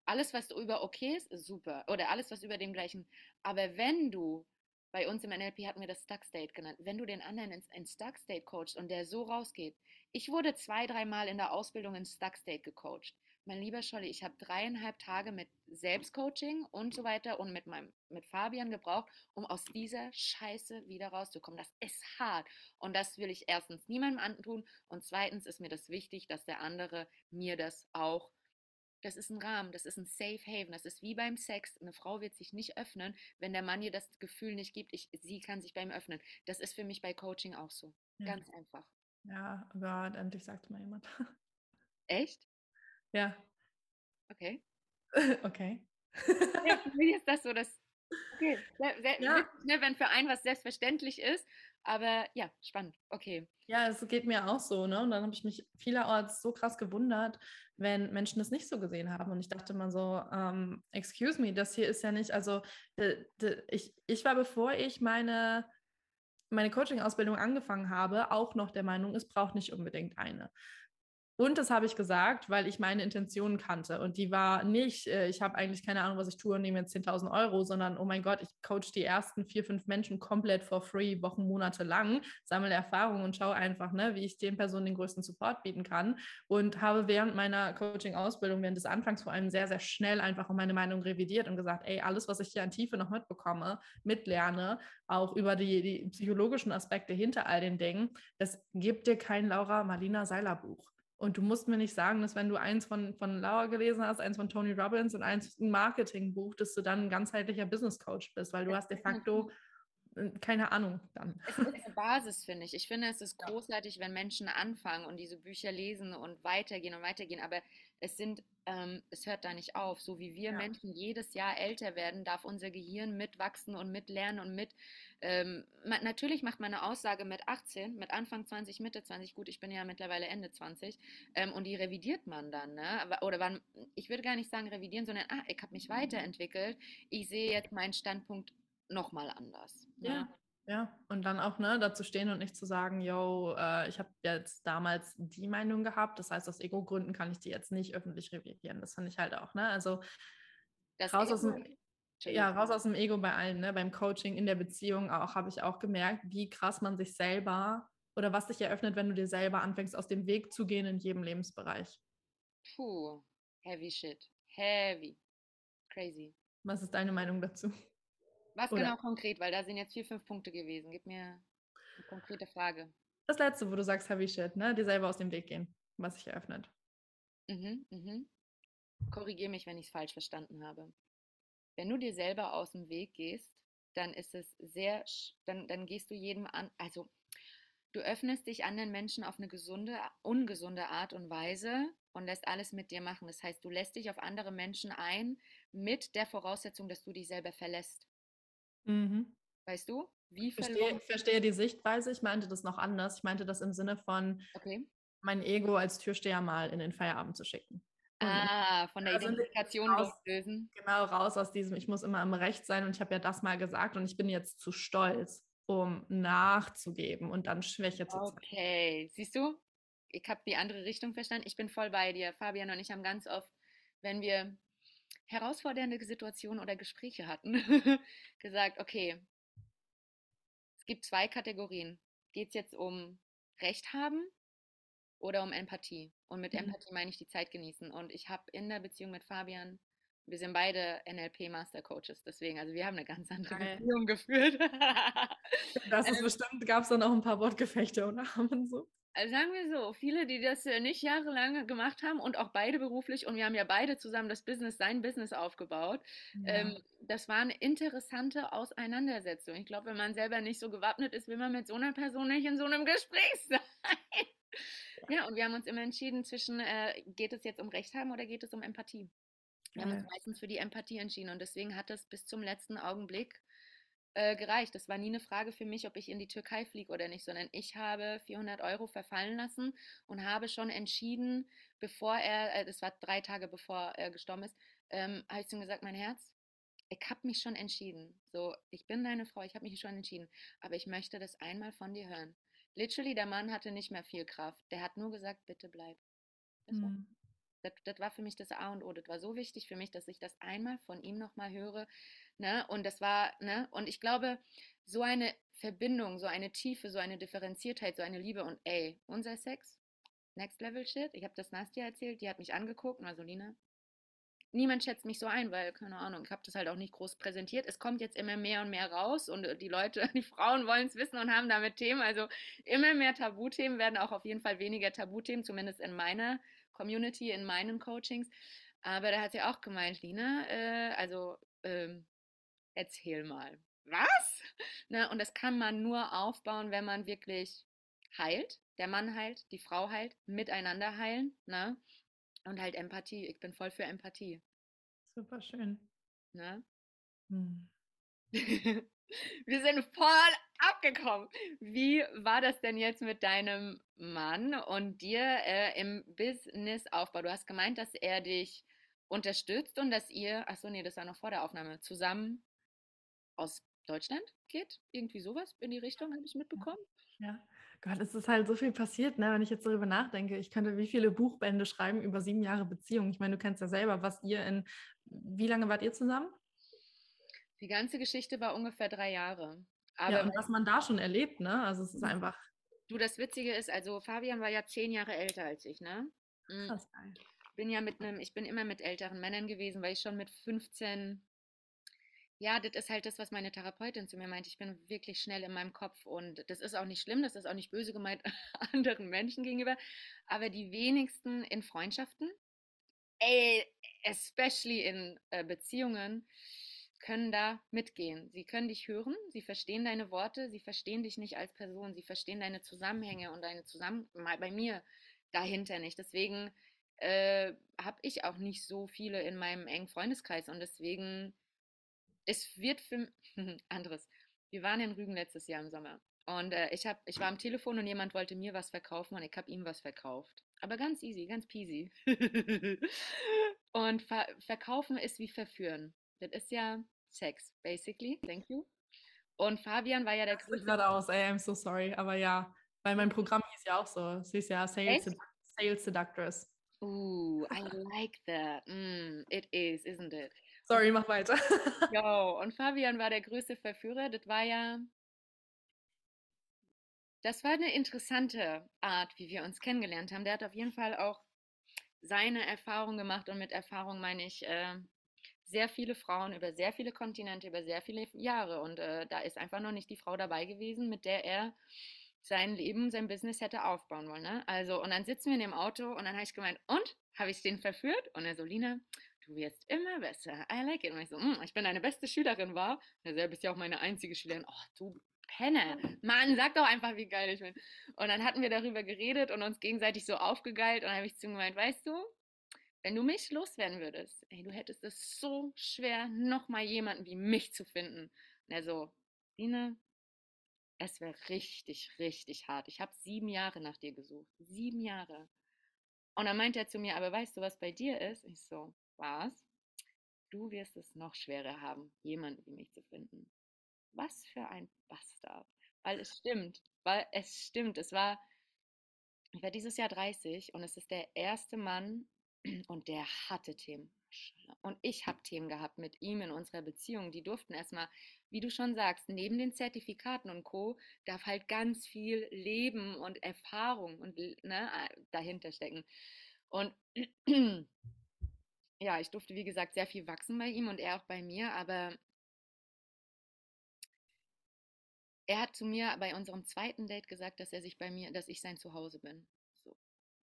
alles, was über okay ist, ist super. Oder alles, was über dem gleichen. Aber wenn du, bei uns im NLP hatten wir das Stuck State genannt, wenn du den anderen ins, in Stuck State coachst und der so rausgeht. Ich wurde zwei, dreimal in der Ausbildung in Stuck State gecoacht. Mein lieber Scholli, ich habe dreieinhalb Tage mit Selbstcoaching und so weiter und mit meinem mit Fabian gebraucht, um aus dieser Scheiße wieder rauszukommen. Das ist hart und das will ich erstens niemandem antun und zweitens ist mir das wichtig, dass der andere mir das auch das ist ein Rahmen, das ist ein Safe Haven, das ist wie beim Sex. Eine Frau wird sich nicht öffnen, wenn der Mann ihr das Gefühl nicht gibt, ich, sie kann sich beim öffnen. Das ist für mich bei Coaching auch so. Ja. Ganz einfach. Ja, aber endlich sagt mal jemand. Echt? Ja. Okay. (laughs) okay. Ja, für mich ist das so, dass Okay, sehr, ja. ne, wenn für einen was selbstverständlich ist, aber ja, spannend. Okay. Ja, es geht mir auch so, ne? Und dann habe ich mich vielerorts so krass gewundert, wenn Menschen das nicht so gesehen haben. Und ich dachte mal so, ähm, excuse me, das hier ist ja nicht, also de, ich, ich war, bevor ich meine, meine Coaching-Ausbildung angefangen habe, auch noch der Meinung, es braucht nicht unbedingt eine. Und das habe ich gesagt, weil ich meine Intentionen kannte. Und die war nicht, äh, ich habe eigentlich keine Ahnung, was ich tue und nehme jetzt 10.000 Euro, sondern, oh mein Gott, ich coach die ersten vier, fünf Menschen komplett for free, Wochen, Monate lang, sammle Erfahrungen und schaue einfach, ne, wie ich den Personen den größten Support bieten kann. Und habe während meiner Coaching-Ausbildung, während des Anfangs vor allem sehr, sehr schnell einfach meine Meinung revidiert und gesagt, ey, alles, was ich hier an Tiefe noch mitbekomme, mitlerne, auch über die, die psychologischen Aspekte hinter all den Dingen, das gibt dir kein Laura Marlina Seiler Buch. Und du musst mir nicht sagen, dass wenn du eins von, von Laura gelesen hast, eins von Tony Robbins und eins ein Marketingbuch, dass du dann ein ganzheitlicher Business Coach bist, weil du hast de facto keine Ahnung dann. Es ist eine Basis, finde ich. Ich finde, es ist großartig, wenn Menschen anfangen und diese Bücher lesen und weitergehen und weitergehen. Aber es sind, ähm, es hört da nicht auf. So wie wir ja. Menschen jedes Jahr älter werden, darf unser Gehirn mitwachsen und mitlernen und mit. Ähm, man, natürlich macht man eine Aussage mit 18, mit Anfang 20, Mitte 20, gut, ich bin ja mittlerweile Ende 20, ähm, und die revidiert man dann, ne? Oder wann, ich würde gar nicht sagen revidieren, sondern, ah, ich habe mich weiterentwickelt, ich sehe jetzt meinen Standpunkt nochmal anders. Ne? Ja. Ja, und dann auch ne, dazu stehen und nicht zu sagen, yo, äh, ich habe jetzt damals die Meinung gehabt, das heißt, aus Ego-Gründen kann ich die jetzt nicht öffentlich revidieren. Das finde ich halt auch, ne? Also das raus aus, dem, ja, raus aus dem Ego bei allen, ne? Beim Coaching, in der Beziehung auch, habe ich auch gemerkt, wie krass man sich selber oder was sich eröffnet, wenn du dir selber anfängst, aus dem Weg zu gehen in jedem Lebensbereich. Puh, heavy shit. Heavy. Crazy. Was ist deine Meinung dazu? Was Oder? genau konkret? Weil da sind jetzt vier, fünf Punkte gewesen. Gib mir eine konkrete Frage. Das letzte, wo du sagst Heavy Shit, ne? Dir selber aus dem Weg gehen, was sich eröffnet. Mhm, mhm. Korrigiere mich, wenn ich es falsch verstanden habe. Wenn du dir selber aus dem Weg gehst, dann ist es sehr, dann, dann gehst du jedem an, also du öffnest dich anderen Menschen auf eine gesunde, ungesunde Art und Weise und lässt alles mit dir machen. Das heißt, du lässt dich auf andere Menschen ein mit der Voraussetzung, dass du dich selber verlässt. Mhm. Weißt du? Wie verstehe, ich verstehe die Sichtweise. Ich meinte das noch anders. Ich meinte das im Sinne von, okay. mein Ego als Türsteher mal in den Feierabend zu schicken. Ah, von der also Identifikation raus, loslösen. Genau, raus aus diesem, ich muss immer im Recht sein und ich habe ja das mal gesagt und ich bin jetzt zu stolz, um nachzugeben und dann Schwäche zu zeigen. Okay, siehst du? Ich habe die andere Richtung verstanden. Ich bin voll bei dir. Fabian und ich haben ganz oft, wenn wir herausfordernde Situationen oder Gespräche hatten, (laughs) gesagt, okay, es gibt zwei Kategorien. Geht es jetzt um Recht haben oder um Empathie? Und mit mhm. Empathie meine ich die Zeit genießen. Und ich habe in der Beziehung mit Fabian, wir sind beide NLP Master Coaches, deswegen, also wir haben eine ganz andere Geil. Beziehung geführt. das (laughs) ist ähm, bestimmt, gab es dann auch ein paar Wortgefechte oder haben so. Also sagen wir so, viele, die das äh, nicht jahrelang gemacht haben und auch beide beruflich und wir haben ja beide zusammen das Business, sein Business aufgebaut. Ja. Ähm, das waren interessante Auseinandersetzungen. Ich glaube, wenn man selber nicht so gewappnet ist, will man mit so einer Person nicht in so einem Gespräch (laughs) sein. Ja, und wir haben uns immer entschieden zwischen, äh, geht es jetzt um Recht haben oder geht es um Empathie? Wir haben uns meistens für die Empathie entschieden und deswegen hat es bis zum letzten Augenblick äh, gereicht. Das war nie eine Frage für mich, ob ich in die Türkei fliege oder nicht, sondern ich habe 400 Euro verfallen lassen und habe schon entschieden, bevor er, äh, das war drei Tage bevor er gestorben ist, ähm, habe ich zu ihm gesagt, mein Herz, ich habe mich schon entschieden. So, ich bin deine Frau, ich habe mich schon entschieden, aber ich möchte das einmal von dir hören. Literally, der Mann hatte nicht mehr viel Kraft. Der hat nur gesagt, bitte bleib. Das war Hm. Das, das war für mich das A und O. Das war so wichtig für mich, dass ich das einmal von ihm nochmal höre. Ne? Und das war, ne? Und ich glaube, so eine Verbindung, so eine Tiefe, so eine Differenziertheit, so eine Liebe und ey, unser Sex, Next Level Shit. Ich habe das Nastja erzählt, die hat mich angeguckt und niemand schätzt mich so ein, weil, keine Ahnung, ich habe das halt auch nicht groß präsentiert. Es kommt jetzt immer mehr und mehr raus und äh, die Leute, (laughs) die Frauen wollen es wissen und haben damit Themen. Also immer mehr Tabuthemen werden auch auf jeden Fall weniger Tabuthemen, zumindest in meiner Community, in meinen Coachings. Aber da hat sie auch gemeint, Lina, äh, also ähm, erzähl mal. Was? (laughs) Ne? Und das kann man nur aufbauen, wenn man wirklich heilt. Der Mann heilt, die Frau heilt, miteinander heilen. Ne? Und halt Empathie. Ich bin voll für Empathie. Super schön. Ne? Hm. (laughs) Wir sind voll abgekommen. Wie war das denn jetzt mit deinem Mann und dir äh, im Businessaufbau? Du hast gemeint, dass er dich unterstützt und dass ihr, ach so, nee, das war noch vor der Aufnahme, zusammen aus Deutschland geht? Irgendwie sowas in die Richtung, habe ich mitbekommen. Ja, Gott, es ist halt so viel passiert, ne? wenn ich jetzt darüber nachdenke. Ich könnte wie viele Buchbände schreiben über sieben Jahre Beziehung. Ich meine, du kennst ja selber, was ihr in, wie lange wart ihr zusammen? Die ganze Geschichte war ungefähr drei Jahre. Ja, Aber und was man da schon erlebt, ne? Also es ist einfach du, das Witzige ist, also Fabian war ja zehn Jahre älter als ich, ne? Mm, krass geil. bin ja mit einem, ich bin immer mit älteren Männern gewesen, weil ich schon mit 15, ja, das ist halt das, was meine Therapeutin zu mir meint. Ich bin wirklich schnell in meinem Kopf und das ist auch nicht schlimm, das ist auch nicht böse gemeint (laughs) anderen Menschen gegenüber, aber die wenigsten in Freundschaften, ey, especially in äh, Beziehungen, können da mitgehen. Sie können dich hören, sie verstehen deine Worte, sie verstehen dich nicht als Person, sie verstehen deine Zusammenhänge und deine Zusammen bei mir dahinter nicht. Deswegen äh, habe ich auch nicht so viele in meinem engen Freundeskreis und deswegen es wird für (laughs) anderes. Wir waren in Rügen letztes Jahr im Sommer und äh, ich hab, ich war am Telefon und jemand wollte mir was verkaufen und ich habe ihm was verkauft. Aber ganz easy, ganz peasy. (laughs) und ver verkaufen ist wie verführen. Das ist ja Sex, basically. Thank you. Und Fabian war ja der Das größte. gerade aus, ey, I'm so sorry. Aber ja, weil mein Programm hieß ja auch so. Es hieß ja Sales? Sedu- Sales Seductress. Ooh, I (laughs) like that. Mm, it is, isn't it? Sorry, mach weiter. (laughs) Jo, und Fabian war der größte Verführer. Das war ja, das war eine interessante Art, wie wir uns kennengelernt haben. Der hat auf jeden Fall auch seine Erfahrung gemacht und mit Erfahrung meine ich äh, sehr viele Frauen über sehr viele Kontinente, über sehr viele Jahre. Und äh, da ist einfach noch nicht die Frau dabei gewesen, mit der er sein Leben, sein Business hätte aufbauen wollen. Ne? Also, und dann sitzen wir in dem Auto und dann habe ich gemeint, und? Habe ich den verführt? Und er so, Lina, du wirst immer besser. I like it. Und ich so, "Mm, ich bin deine beste Schülerin, war. Und er so, "Ja, bist ja auch meine einzige Schülerin. Oh, du Penner. Mann, sag doch einfach, wie geil ich bin. Und dann hatten wir darüber geredet und uns gegenseitig so aufgegeilt. Und dann habe ich zu ihm gemeint, weißt du, wenn du mich loswerden würdest, ey, du hättest es so schwer, nochmal jemanden wie mich zu finden. Und er so, Lina, es wäre richtig, richtig hart. Ich habe sieben Jahre nach dir gesucht. Sieben Jahre. Und dann meint er zu mir, aber weißt du, was bei dir ist? Ich so, was? Du wirst es noch schwerer haben, jemanden wie mich zu finden. Was für ein Bastard. Weil es stimmt, weil es stimmt. Es war, ich war dieses Jahr 30 und es ist der erste Mann und der hatte Themen. Und ich habe Themen gehabt mit ihm in unserer Beziehung. Die durften erstmal, wie du schon sagst, neben den Zertifikaten und Co. darf halt ganz viel Leben und Erfahrung und ne, dahinter stecken. Und (clears throat) ja, ich durfte, wie gesagt, sehr viel wachsen bei ihm und er auch bei mir, aber Er hat zu mir bei unserem zweiten Date gesagt, dass er sich bei mir, dass ich sein Zuhause bin.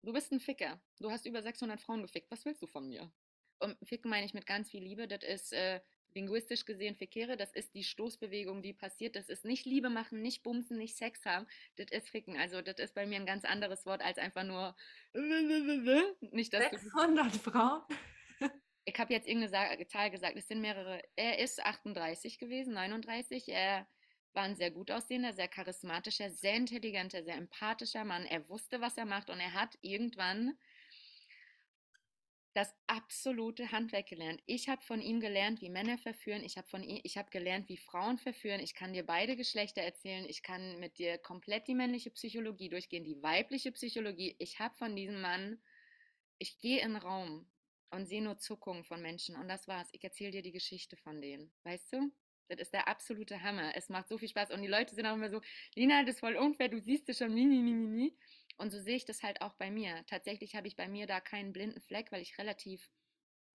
Du bist ein Ficker. Du hast über 600 Frauen gefickt. Was willst du von mir? Und Ficken meine ich mit ganz viel Liebe. Das ist äh, linguistisch gesehen Fickere. Das ist die Stoßbewegung, die passiert. Das ist nicht Liebe machen, nicht bumsen, nicht Sex haben. Das ist Ficken. Also das ist bei mir ein ganz anderes Wort als einfach nur (laughs) nicht das 600 Frauen? Ich habe jetzt irgendeine Zahl gesagt. Es sind mehrere. Er ist 38 gewesen, 39. Er war ein sehr gut aussehender, sehr charismatischer, sehr intelligenter, sehr empathischer Mann. Er wusste, was er macht und er hat irgendwann das absolute Handwerk gelernt. Ich habe von ihm gelernt, wie Männer verführen. Ich habe von ihm, ich habe gelernt, wie Frauen verführen. Ich kann dir beide Geschlechter erzählen. Ich kann mit dir komplett die männliche Psychologie durchgehen, die weibliche Psychologie. Ich habe von diesem Mann, ich gehe in den Raum und sehe nur Zuckungen von Menschen und das war's. Ich erzähle dir die Geschichte von denen, weißt du? Das ist der absolute Hammer. Es macht so viel Spaß. Und die Leute sind auch immer so, Lina, das ist voll unfair, du siehst es schon, nie, nie, nie, nie. Und so sehe ich das halt auch bei mir. Tatsächlich habe ich bei mir da keinen blinden Fleck, weil ich relativ,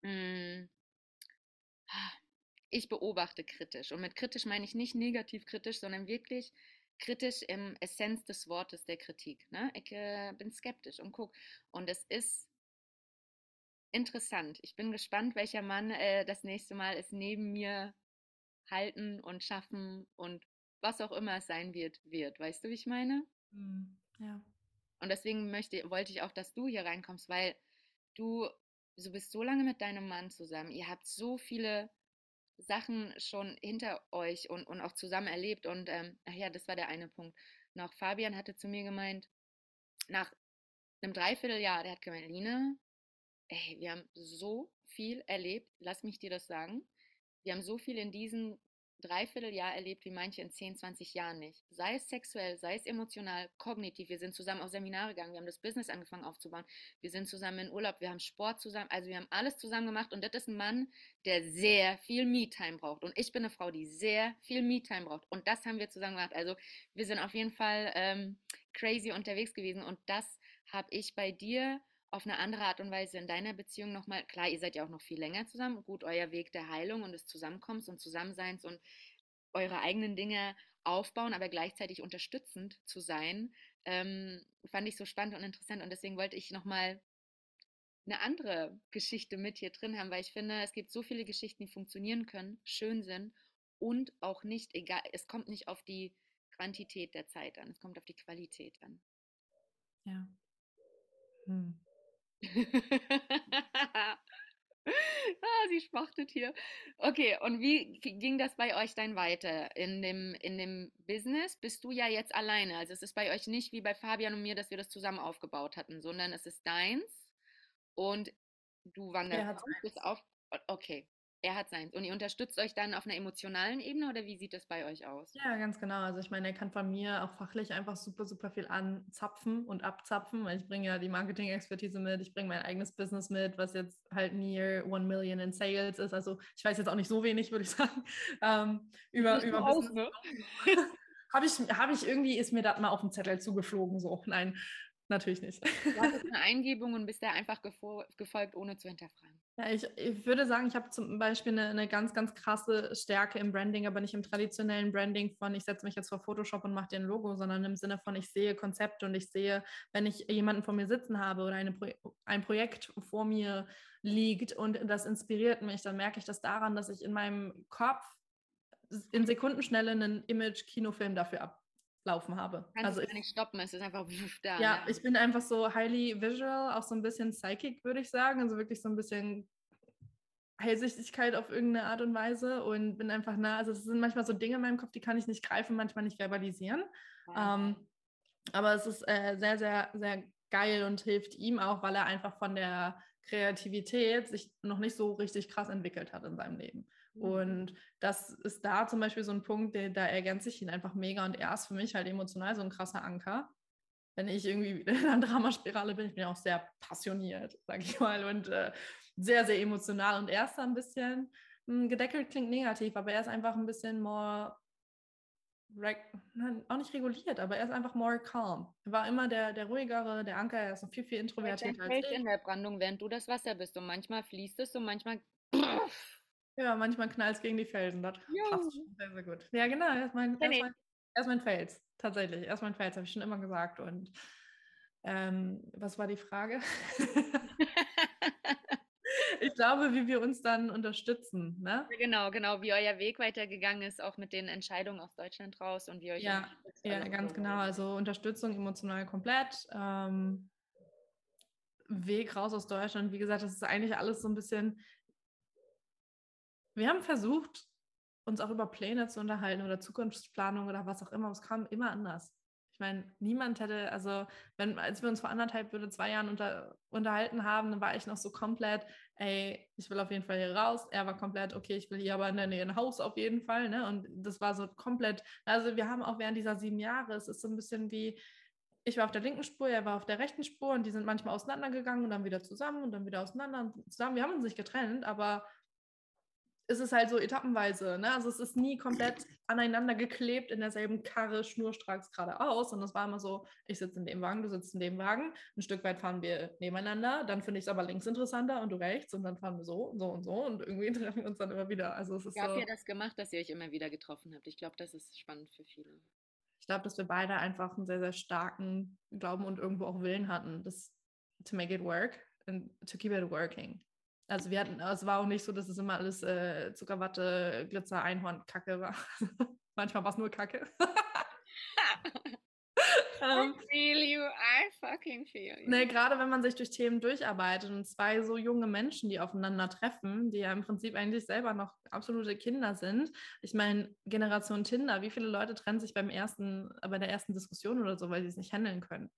mh, hm, ich beobachte kritisch. Und mit kritisch meine ich nicht negativ kritisch, sondern wirklich kritisch im Essenz des Wortes der Kritik. Ne? Ich äh, bin skeptisch und guck. Und es ist interessant. Ich bin gespannt, welcher Mann äh, das nächste Mal es neben mir halten und schaffen und was auch immer es sein wird, wird. Weißt du, wie ich meine? Mhm. Ja. Und deswegen möchte, wollte ich auch, dass du hier reinkommst, weil du, du bist so lange mit deinem Mann zusammen. Ihr habt so viele Sachen schon hinter euch und, und auch zusammen erlebt. Und ähm, ach ja, das war der eine Punkt. Noch Fabian hatte zu mir gemeint, nach einem Dreivierteljahr, der hat gemeint, Line, ey, wir haben so viel erlebt, lass mich dir das sagen. Wir haben so viel in diesem Dreivierteljahr erlebt wie manche in 10, 20 Jahren nicht. Sei es sexuell, sei es emotional, kognitiv. Wir sind zusammen auf Seminare gegangen, wir haben das Business angefangen aufzubauen. Wir sind zusammen in Urlaub, wir haben Sport zusammen, also wir haben alles zusammen gemacht und das ist ein Mann, der sehr viel Me-Time braucht. Und ich bin eine Frau, die sehr viel Me-Time braucht. Und das haben wir zusammen gemacht. Also wir sind auf jeden Fall ähm, crazy unterwegs gewesen und das habe ich bei dir auf eine andere Art und Weise in deiner Beziehung nochmal, klar, ihr seid ja auch noch viel länger zusammen, gut, euer Weg der Heilung und des Zusammenkommens und Zusammenseins und eure eigenen Dinge aufbauen, aber gleichzeitig unterstützend zu sein, ähm, fand ich so spannend und interessant und deswegen wollte ich nochmal eine andere Geschichte mit hier drin haben, weil ich finde, es gibt so viele Geschichten, die funktionieren können, schön sind und auch nicht, egal, es kommt nicht auf die Quantität der Zeit an, es kommt auf die Qualität an. Ja. Hm. Ah, sie schmachtet hier. Okay, und wie ging das bei euch dann weiter? In dem, in dem Business bist du ja jetzt alleine. Also es ist bei euch nicht wie bei Fabian und mir, dass wir das zusammen aufgebaut hatten, sondern es ist deins und du wanderst bis auf. Okay, er hat seins. Und ihr unterstützt euch dann auf einer emotionalen Ebene oder wie sieht das bei euch aus? Ja, ganz genau. Also ich meine, er kann von mir auch fachlich einfach super, super viel anzapfen und abzapfen, weil ich bringe ja die Marketing-Expertise mit, ich bringe mein eigenes Business mit, was jetzt halt near one million in Sales ist. Also ich weiß jetzt auch nicht so wenig, würde ich (laughs) sagen. Ähm, über über Business. Ne? (laughs) habe ich, hab ich irgendwie, ist mir das mal auf den Zettel zugeflogen, so. Nein, natürlich nicht. Du hattest (laughs) eine Eingebung und bist da einfach gefolgt, ohne zu hinterfragen. Ja, ich, ich würde sagen, ich habe zum Beispiel eine, eine, ganz, ganz krasse Stärke im Branding, aber nicht im traditionellen Branding von, ich setze mich jetzt vor Photoshop und mache dir ein Logo, sondern im Sinne von, ich sehe Konzepte und ich sehe, wenn ich jemanden vor mir sitzen habe oder eine ein Projekt vor mir liegt und das inspiriert mich, dann merke ich das daran, dass ich in meinem Kopf in Sekundenschnelle einen Image-Kinofilm dafür ablaufen habe. Kannst also ich, nicht stoppen, es ist einfach da. Ja, ja, ich bin einfach so highly visual, auch so ein bisschen psychic, würde ich sagen. Also wirklich so ein bisschen Hellsichtigkeit auf irgendeine Art und Weise und bin einfach nah. Also es sind manchmal so Dinge in meinem Kopf, die kann ich nicht greifen, manchmal nicht verbalisieren. Ja. Ähm, aber es ist äh, sehr, sehr, sehr geil und hilft ihm auch, weil er einfach von der Kreativität sich noch nicht so richtig krass entwickelt hat in seinem Leben. Mhm. Und das ist da zum Beispiel so ein Punkt, der, da ergänze ich ihn einfach mega und er ist für mich halt emotional so ein krasser Anker. Wenn ich irgendwie in einer Dramaspirale bin, ich bin ja auch sehr passioniert, sag ich mal, und äh, sehr, sehr emotional. Und er ist da ein bisschen, mh, hm, gedeckelt klingt negativ, aber er ist einfach ein bisschen more auch nicht reguliert, aber er ist einfach more calm. Er war immer der, der ruhigere, der Anker, er ist noch viel, viel introvertierter als ich. in der Brandung, während du das Wasser bist und manchmal fließt es und manchmal ja, manchmal knallt es gegen die Felsen. Das ja. passt schon sehr, sehr gut. Ja, genau. Er ist mein, er ist mein, Erstmal in Fels, tatsächlich. Erstmal in Fels, habe ich schon immer gesagt. Und ähm, was war die Frage? (laughs) ich glaube, wie wir uns dann unterstützen. Ne? Genau, genau, wie euer Weg weitergegangen ist, auch mit den Entscheidungen aus Deutschland raus und wie euch. Ja, ja ganz genau. Also Unterstützung emotional komplett. Ähm, Weg raus aus Deutschland. Wie gesagt, das ist eigentlich alles so ein bisschen. Wir haben versucht, uns auch über Pläne zu unterhalten oder Zukunftsplanung oder was auch immer. Es kam immer anders. Ich meine, niemand hätte, also wenn, als wir uns vor anderthalb oder zwei Jahren unter, unterhalten haben, dann war ich noch so komplett, ey, ich will auf jeden Fall hier raus. Er war komplett, okay, ich will hier aber in der Nähe ein Haus auf jeden Fall. Ne? Und das war so komplett, also wir haben auch während dieser sieben Jahre, es ist so ein bisschen wie, ich war auf der linken Spur, er war auf der rechten Spur und die sind manchmal auseinandergegangen und dann wieder zusammen und dann wieder auseinander und zusammen. Wir haben uns nicht getrennt, aber ist es halt so etappenweise. Ne? Also es ist nie komplett aneinander geklebt in derselben Karre, schnurstracks geradeaus. Und es war immer so, ich sitze in dem Wagen, du sitzt in dem Wagen. Ein Stück weit fahren wir nebeneinander. Dann finde ich es aber links interessanter und du rechts. Und dann fahren wir so und so und so. Und irgendwie (laughs) treffen wir uns dann immer wieder. Also es ist Wie habt so, ihr das gemacht, dass ihr euch immer wieder getroffen habt? Ich glaube, das ist spannend für viele. Ich glaube, dass wir beide einfach einen sehr, sehr starken Glauben und irgendwo auch Willen hatten, das to make it work and to keep it working. Also wir hatten, es war auch nicht so, dass es immer alles äh, Zuckerwatte, Glitzer, Einhorn, Kacke war. (laughs) Manchmal war es nur Kacke. (laughs) I feel you, I fucking feel you. Ne, gerade wenn man sich durch Themen durcharbeitet und zwei so junge Menschen, die aufeinandertreffen, die ja im Prinzip eigentlich selber noch absolute Kinder sind. Ich meine, Generation Tinder, wie viele Leute trennen sich beim ersten, bei der ersten Diskussion oder so, weil sie es nicht handeln können?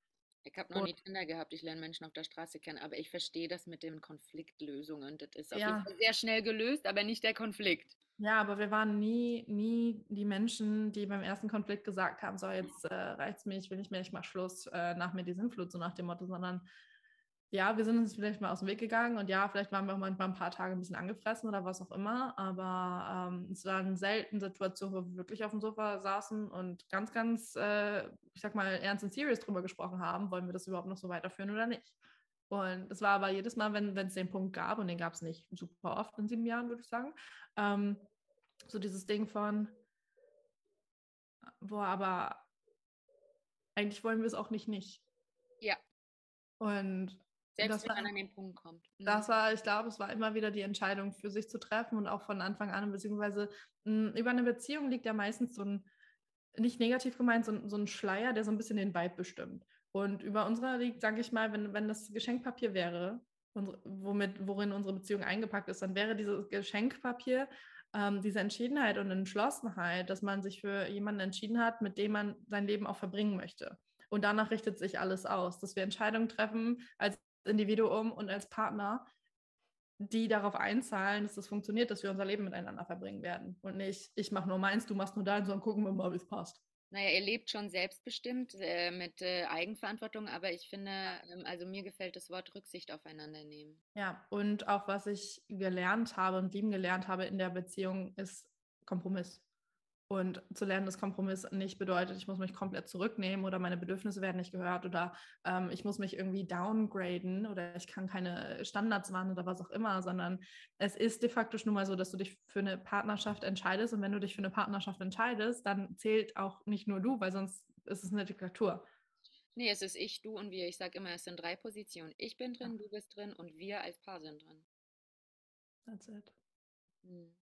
Ich habe noch nie Tinder gehabt, ich lerne Menschen auf der Straße kennen, aber ich verstehe das mit den Konfliktlösungen. Das ist auf Ja. jeden Fall sehr schnell gelöst, aber nicht der Konflikt. Ja, aber wir waren nie, nie die Menschen, die beim ersten Konflikt gesagt haben, so jetzt äh, reicht's mir, ich will nicht mehr, ich mach Schluss, äh, nach mir die Sintflut, so nach dem Motto, sondern ja, wir sind uns vielleicht mal aus dem Weg gegangen und ja, vielleicht waren wir auch manchmal ein paar Tage ein bisschen angefressen oder was auch immer, aber ähm, es waren selten Situationen, wo wir wirklich auf dem Sofa saßen und ganz, ganz, äh, ich sag mal, ernst und serious drüber gesprochen haben, wollen wir das überhaupt noch so weiterführen oder nicht. Und es war aber jedes Mal, wenn es den Punkt gab, und den gab es nicht super oft in sieben Jahren, würde ich sagen, ähm, so dieses Ding von, boah, aber eigentlich wollen wir es auch nicht nicht. Ja. Und Selbst das wenn war, man an den Punkt kommt. Mhm. das war, ich glaube, es war immer wieder die Entscheidung für sich zu treffen und auch von Anfang an, beziehungsweise mh, über eine Beziehung liegt ja meistens so ein, nicht negativ gemeint, so, ein- so ein Schleier, der so ein bisschen den Vibe bestimmt. Und über unserer liegt, sage ich mal, wenn, wenn das Geschenkpapier wäre, unsere, womit, worin unsere Beziehung eingepackt ist, dann wäre dieses Geschenkpapier ähm, diese Entschiedenheit und Entschlossenheit, dass man sich für jemanden entschieden hat, mit dem man sein Leben auch verbringen möchte. Und danach richtet sich alles aus, dass wir Entscheidungen treffen als Individuum und als Partner, die darauf einzahlen, dass das funktioniert, dass wir unser Leben miteinander verbringen werden. Und nicht, ich mache nur meins, du machst nur deins, sondern gucken wir mal, wie es passt. Naja, ihr lebt schon selbstbestimmt äh, mit äh, Eigenverantwortung, aber ich finde, ähm, also mir gefällt das Wort Rücksicht aufeinander nehmen. Ja, und auch was ich gelernt habe und lieben gelernt habe in der Beziehung, ist Kompromiss. Und zu lernen, dass Kompromiss nicht bedeutet, ich muss mich komplett zurücknehmen oder meine Bedürfnisse werden nicht gehört oder ähm, ich muss mich irgendwie downgraden oder ich kann keine Standards machen oder was auch immer, sondern es ist de facto schon mal so, dass du dich für eine Partnerschaft entscheidest und wenn du dich für eine Partnerschaft entscheidest, dann zählt auch nicht nur du, weil sonst ist es eine Diktatur. Nee, es ist ich, du und wir. Ich sage immer, es sind drei Positionen. Ich bin drin, du bist drin und wir als Paar sind drin. That's it. Hm.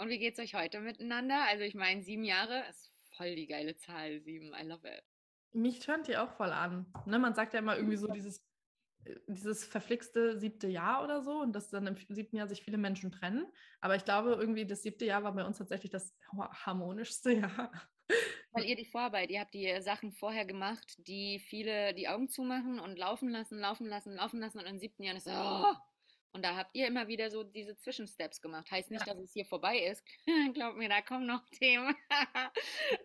Und wie geht's euch heute miteinander? Also ich meine, sieben Jahre ist voll die geile Zahl, sieben. I love it. Mich tönt die auch voll an. Ne, man sagt ja immer irgendwie so dieses, äh, dieses verflixte siebte Jahr oder so und dass dann im siebten Jahr sich viele Menschen trennen. Aber ich glaube, irgendwie das siebte Jahr war bei uns tatsächlich das harmonischste (laughs) Jahr. Weil ihr die Vorarbeit, ihr habt die Sachen vorher gemacht, die viele die Augen zumachen und laufen lassen, laufen lassen, laufen lassen und im siebten Jahr ist so, oh! Und da habt ihr immer wieder so diese Zwischensteps gemacht. Heißt nicht, Ja. dass es hier vorbei ist. (laughs) Glaub mir, da kommen noch (laughs) Themen.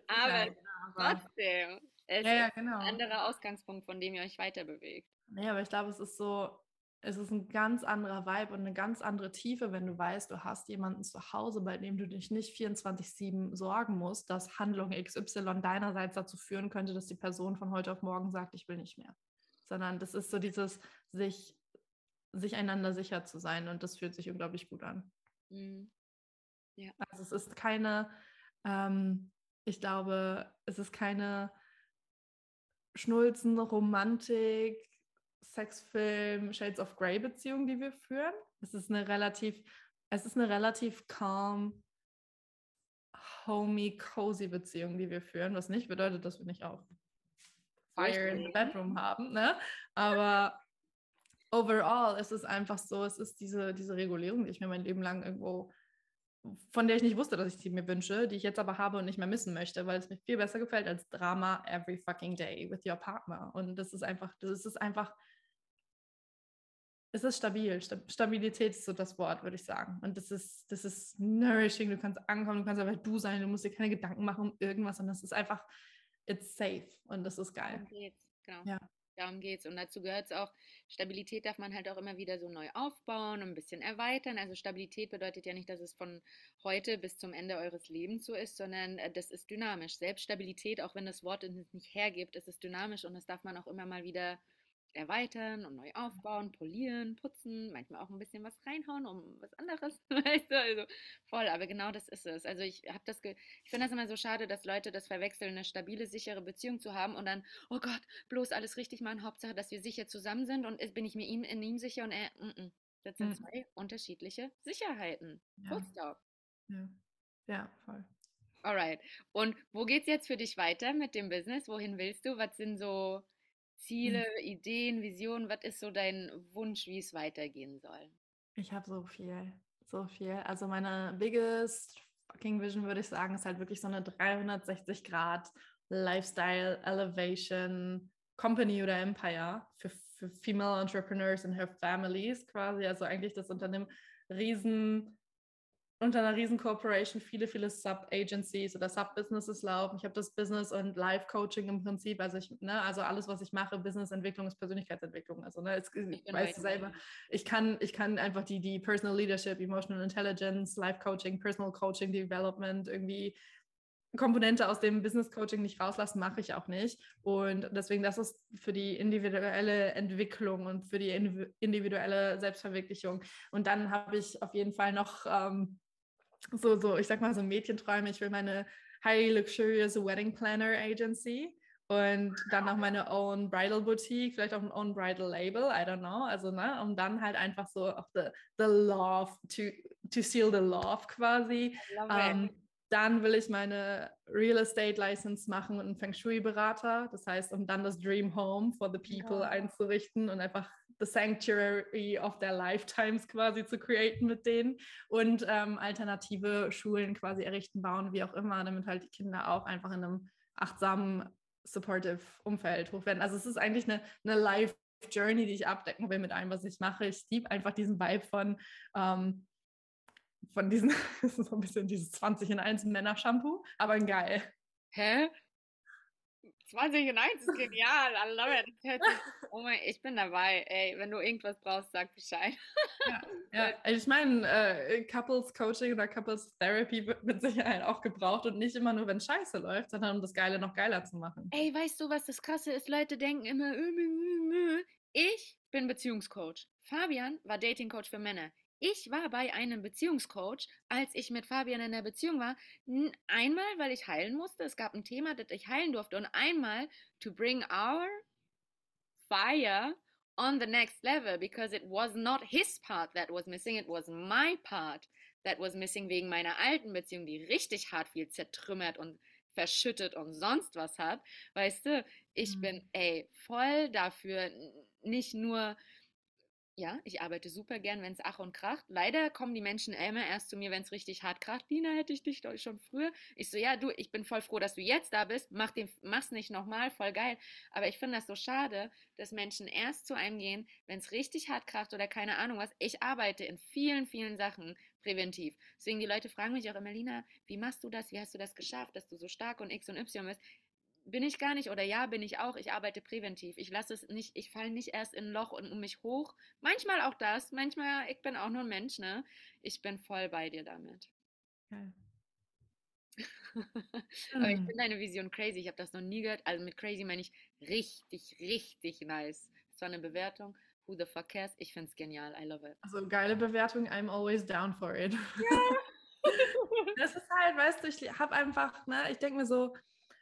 Aber Ja, aber, trotzdem, es ja, ja, ist genau. ein anderer Ausgangspunkt, von dem ihr euch weiter bewegt. Nee, aber ich glaube, es ist so, es ist ein ganz anderer Vibe und eine ganz andere Tiefe, wenn du weißt, du hast jemanden zu Hause, bei dem du dich nicht 24-7 sorgen musst, dass Handlung XY deinerseits dazu führen könnte, dass die Person von heute auf morgen sagt, ich will nicht mehr. Sondern das ist so dieses sich, sich einander sicher zu sein und das fühlt sich unglaublich gut an. Mhm. Also es ist keine, ähm, Ich glaube, es ist keine Schnulzen, Romantik, Sexfilm, Shades of Grey Beziehung, die wir führen. Es ist eine relativ, es ist eine relativ calm, homey, cozy Beziehung, die wir führen, was nicht bedeutet, dass wir nicht auch Fire in the Bedroom haben, ne? Aber overall ist es einfach so, es ist diese, diese Regulierung, die ich mir mein Leben lang irgendwo, von der ich nicht wusste, dass ich sie mir wünsche, die ich jetzt aber habe und nicht mehr missen möchte, weil es mir viel besser gefällt als Drama every fucking day with your partner. Und das ist einfach, das ist einfach, es ist stabil. Stabilität ist so das Wort, würde ich sagen. Und das ist, das ist nourishing. Du kannst ankommen, du kannst einfach du sein, du musst dir keine Gedanken machen um irgendwas. Und das ist einfach, it's safe. Und das ist geil. Geht's, genau. Ja. Darum geht's. Und dazu gehört es auch, Stabilität darf man halt auch immer wieder so neu aufbauen und ein bisschen erweitern. Also Stabilität bedeutet ja nicht, dass es von heute bis zum Ende eures Lebens so ist, sondern äh, das ist dynamisch. Selbst Stabilität, auch wenn das Wort es nicht hergibt, ist es dynamisch und das darf man auch immer mal wieder erweitern und neu aufbauen, polieren, putzen, manchmal auch ein bisschen was reinhauen, um was anderes, (laughs) weißt du, also voll, aber genau das ist es. Also ich habe das, ich finde das immer so schade, dass Leute das verwechseln, eine stabile, sichere Beziehung zu haben und dann, oh Gott, bloß alles richtig machen, Hauptsache, dass wir sicher zusammen sind und bin ich mir ihm, in ihm sicher und er, mm -mm. das sind mhm. zwei unterschiedliche Sicherheiten. Ja. Ja. ja, voll. Alright. Und wo geht's jetzt für dich weiter mit dem Business? Wohin willst du? Was sind so Ziele, mhm. Ideen, Visionen? Was ist so dein Wunsch, wie es weitergehen soll? Ich habe so viel, so viel. Also meine biggest fucking Vision, würde ich sagen, ist halt wirklich so eine 360 Grad Lifestyle Elevation Company oder Empire für, für Female Entrepreneurs and her families quasi. Also eigentlich das Unternehmen riesen unter einer riesen Corporation viele, viele Sub-Agencies oder Sub-Businesses laufen. Ich habe das Business- und Life-Coaching im Prinzip, also ich, ne, also alles, was ich mache, Business-Entwicklung ist Persönlichkeitsentwicklung. Also ne, ich, ich weiß selber, ich kann, ich kann einfach die, die Personal Leadership, Emotional Intelligence, Life-Coaching, Personal Coaching, Development irgendwie Komponente aus dem Business Coaching nicht rauslassen, mache ich auch nicht. Und deswegen, das ist für die individuelle Entwicklung und für die individuelle Selbstverwirklichung. Und dann habe ich auf jeden Fall noch ähm, so, so, ich sag mal so Mädchenträume. Ich will meine Highly Luxurious Wedding Planner Agency und dann noch meine Own Bridal Boutique, vielleicht auch ein Own Bridal Label, I don't know. Also, ne, um dann halt einfach so auch the, the love, to, to seal the love quasi. Um, dann will ich meine Real Estate License machen und einen Feng Shui Berater. Das heißt, um dann das Dream Home for the People ja. einzurichten und einfach the Sanctuary of their Lifetimes quasi zu createn mit denen und ähm, alternative Schulen quasi errichten, bauen, wie auch immer, damit halt die Kinder auch einfach in einem achtsamen, supportive Umfeld hoch werden. Also es ist eigentlich eine, eine Life Journey, die ich abdecken will mit allem, was ich mache. Ich liebe einfach diesen Vibe von ähm, von diesen, das (laughs) ist so ein bisschen dieses 20 in 1 Männer-Shampoo, aber geil. Hä? 20 in 1 ist genial. I love it. (laughs) Oh mein, ich bin dabei. Ey, wenn du irgendwas brauchst, sag Bescheid. Ja, (laughs) ja. Also ich meine, äh, Couples Coaching oder Couples Therapy wird mit Sicherheit auch gebraucht und nicht immer nur, wenn Scheiße läuft, sondern um das Geile noch geiler zu machen. Ey, weißt du, was das Krasse ist? Leute denken immer, ich bin Beziehungscoach. Fabian war Datingcoach für Männer. Ich war bei einem Beziehungscoach, als ich mit Fabian in der Beziehung war. Einmal, weil ich heilen musste. Es gab ein Thema, das ich heilen durfte. Und einmal, to bring our fire on the next level, because it was not his part that was missing, it was my part that was missing wegen meiner alten Beziehung, die richtig hart viel zertrümmert und verschüttet und sonst was hat. Weißt du, ich mhm. bin, ey, voll dafür, nicht nur ja, ich arbeite super gern, wenn es ach und kracht. Leider kommen die Menschen immer erst zu mir, wenn es richtig hart kracht. Dina, hätte ich dich doch schon früher. Ich so, ja, du, ich bin voll froh, dass du jetzt da bist. Mach den, mach's nicht nochmal, voll geil. Aber ich finde das so schade, dass Menschen erst zu einem gehen, wenn es richtig hart kracht oder keine Ahnung was. Ich arbeite in vielen, vielen Sachen präventiv. Deswegen die Leute fragen mich auch immer, Lina, wie machst du das? Wie hast du das geschafft, dass du so stark und X und Y bist? Bin ich gar nicht oder ja, bin ich auch. Ich arbeite präventiv. Ich lasse es nicht, ich falle nicht erst in ein Loch und um mich hoch. Manchmal auch das, manchmal, ich bin auch nur ein Mensch, ne? Ich bin voll bei dir damit. Okay. (laughs) Aber ich hm. finde deine Vision crazy. Ich habe das noch nie gehört. Also mit crazy meine ich richtig, richtig nice. Das war eine Bewertung. Who the fuck cares? Ich finde es genial. I love it. Also geile Bewertung. I'm always down for it. Ja. (laughs) das ist halt, weißt du, ich habe einfach, ne, ich denke mir so,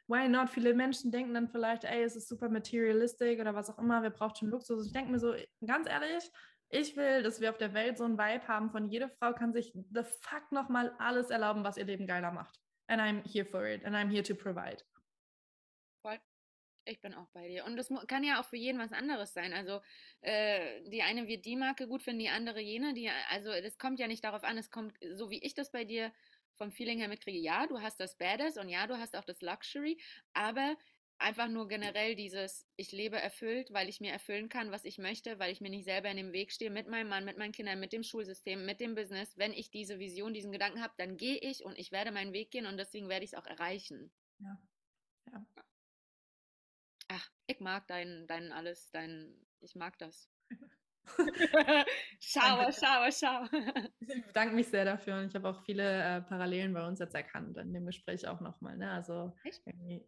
why not? Viele Menschen denken dann vielleicht, ey, es ist super materialistic oder was auch immer, wer braucht schon Luxus. Ich denke mir so, ganz ehrlich, ich will, dass wir auf der Welt so ein Vibe haben von jede Frau kann sich the fuck nochmal alles erlauben, was ihr Leben geiler macht. And I'm here for it and I'm here to provide. Voll. Ich bin auch bei dir. Und das kann ja auch für jeden was anderes sein. Also äh, die eine wird die Marke gut finden, die andere jene. Die, also das kommt ja nicht darauf an, es kommt, so wie ich das bei dir vom Feeling her mitkriege, ja, du hast das Badass und ja, du hast auch das Luxury, aber einfach nur generell dieses, ich lebe erfüllt, weil ich mir erfüllen kann, was ich möchte, weil ich mir nicht selber in dem Weg stehe, mit meinem Mann, mit meinen Kindern, mit dem Schulsystem, mit dem Business. Wenn ich diese Vision, diesen Gedanken habe, dann gehe ich und ich werde meinen Weg gehen und deswegen werde ich es auch erreichen. Ja. ja. Ach, ich mag dein, dein alles, dein, ich mag das. (laughs) (laughs) schau, schau, schau. Ich bedanke mich sehr dafür und ich habe auch viele äh, Parallelen bei uns jetzt erkannt in dem Gespräch auch nochmal. Ne? Also,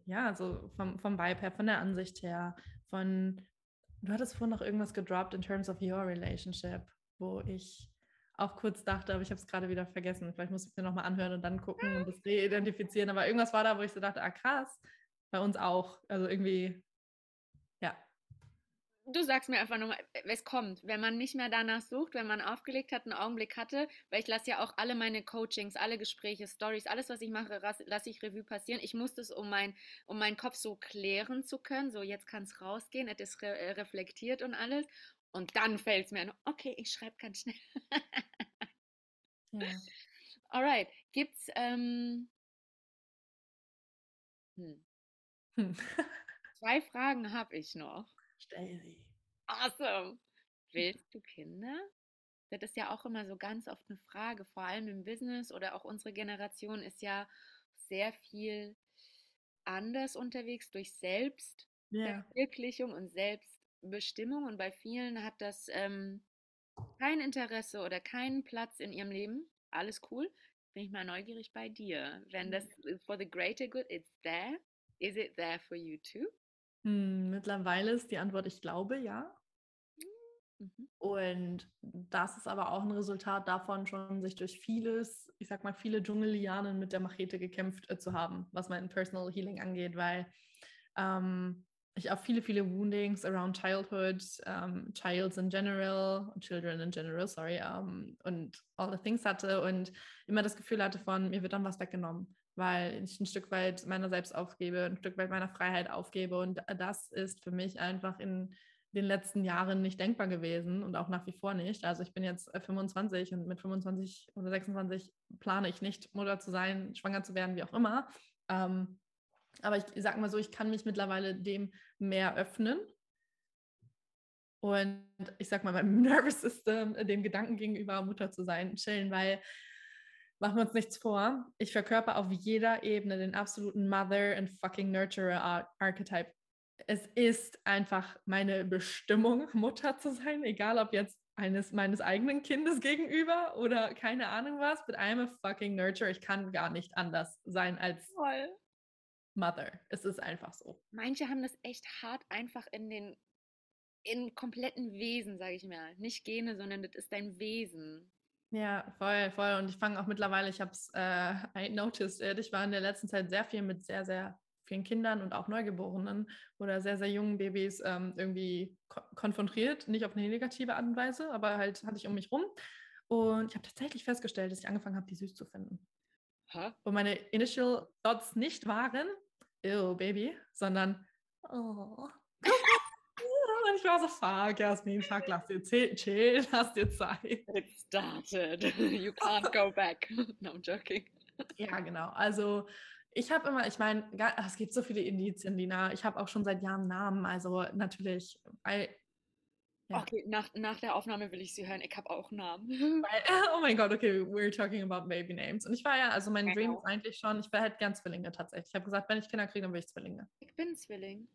ja, also vom, vom Vibe her, von der Ansicht her, von, du hattest vorhin noch irgendwas gedroppt in terms of your relationship, wo ich auch kurz dachte, aber ich habe es gerade wieder vergessen. Vielleicht muss ich es mir nochmal anhören und dann gucken und das reidentifizieren. Aber irgendwas war da, wo ich so dachte, ah krass, bei uns auch. Also irgendwie du sagst mir einfach nochmal, es kommt, wenn man nicht mehr danach sucht, wenn man aufgelegt hat, einen Augenblick hatte, weil ich lasse ja auch alle meine Coachings, alle Gespräche, Stories, alles, was ich mache, lasse ich Revue passieren. Ich muss das, um, mein, um meinen Kopf so klären zu können, so jetzt kann es rausgehen, es ist re äh, reflektiert und alles. Und dann fällt es mir an, okay, ich schreibe ganz schnell. (laughs) ja. Alright, gibt's, ähm, hm. Hm. (laughs) Zwei Fragen habe ich noch. Stell sie. Awesome. Willst du Kinder? Das ist ja auch immer so ganz oft eine Frage, vor allem im Business oder auch unsere Generation ist ja sehr viel anders unterwegs durch Selbstverwirklichung yeah. und Selbstbestimmung und bei vielen hat das ähm, kein Interesse oder keinen Platz in ihrem Leben. Alles cool. Bin ich mal neugierig bei dir. Wenn das for the greater good, it's there. Is it there for you too? Hm, mittlerweile ist die Antwort, ich glaube, ja. Mhm. Und das ist aber auch ein Resultat davon, schon sich durch vieles, ich sag mal, viele Dschungellianen mit der Machete gekämpft äh, zu haben, was mein Personal Healing angeht, weil ähm, ich auch viele, viele Woundings around Childhood, um, ähm, Childs in general, Children in general, sorry, um, ähm, und all the things hatte und immer das Gefühl hatte von, mir wird dann was weggenommen weil ich ein Stück weit meiner selbst aufgebe, ein Stück weit meiner Freiheit aufgebe. Und das ist für mich einfach in den letzten Jahren nicht denkbar gewesen und auch nach wie vor nicht. Also ich bin jetzt 25 äh, und mit 25 oder 26 plane ich nicht, Mutter zu sein, schwanger zu werden, wie auch immer. Ähm, aber ich sage mal so, ich kann mich mittlerweile dem mehr öffnen. Und ich sag mal, meinem (laughs) Nervous System, dem Gedanken gegenüber Mutter zu sein, chillen, weil machen wir uns nichts vor. Ich verkörper auf jeder Ebene den absoluten Mother and fucking Nurturer Archetype. Es ist einfach meine Bestimmung, (laughs) Mutter zu sein, egal ob jetzt eines meines eigenen Kindes gegenüber oder keine Ahnung was, but I'm a fucking nurturer. Ich kann gar nicht anders sein als Voll. Mother. Es ist einfach so. Manche haben das echt hart einfach in den in kompletten Wesen, sage ich mal. Nicht Gene, sondern das ist dein Wesen. Ja, voll, voll. Und ich fange auch mittlerweile, ich habe es äh, (laughs) I noticed it, ich war in der letzten Zeit sehr viel mit sehr, sehr vielen Kindern und auch Neugeborenen oder sehr, sehr jungen Babys ähm, irgendwie ko konfrontiert. Nicht auf eine negative Art und Weise, aber halt hatte ich um mich rum. Und ich habe tatsächlich festgestellt, dass ich angefangen habe, die süß zu finden. Huh? Und meine initial thoughts nicht waren, ew, Baby, sondern, oh, und ich war so, fuck, Jasmin, fuck, lass dir chill, (laughs) lass dir Zeit. It started. (laughs) You can't (laughs) go back. No, I'm joking. Ja, genau. Also ich habe immer, ich meine, es gibt so viele Indizien, Lina. Ich habe auch schon seit Jahren Namen. Also natürlich, I, ja. Okay, nach, nach der Aufnahme will ich sie hören. Ich habe auch Namen. oh mein Gott, okay, we're talking about baby names. Und ich war ja, also mein genau. Dream ist eigentlich schon, ich wäre halt gern Zwillinge tatsächlich. Ich habe gesagt, wenn ich Kinder kriege, dann will ich Zwillinge. Ich bin Zwilling.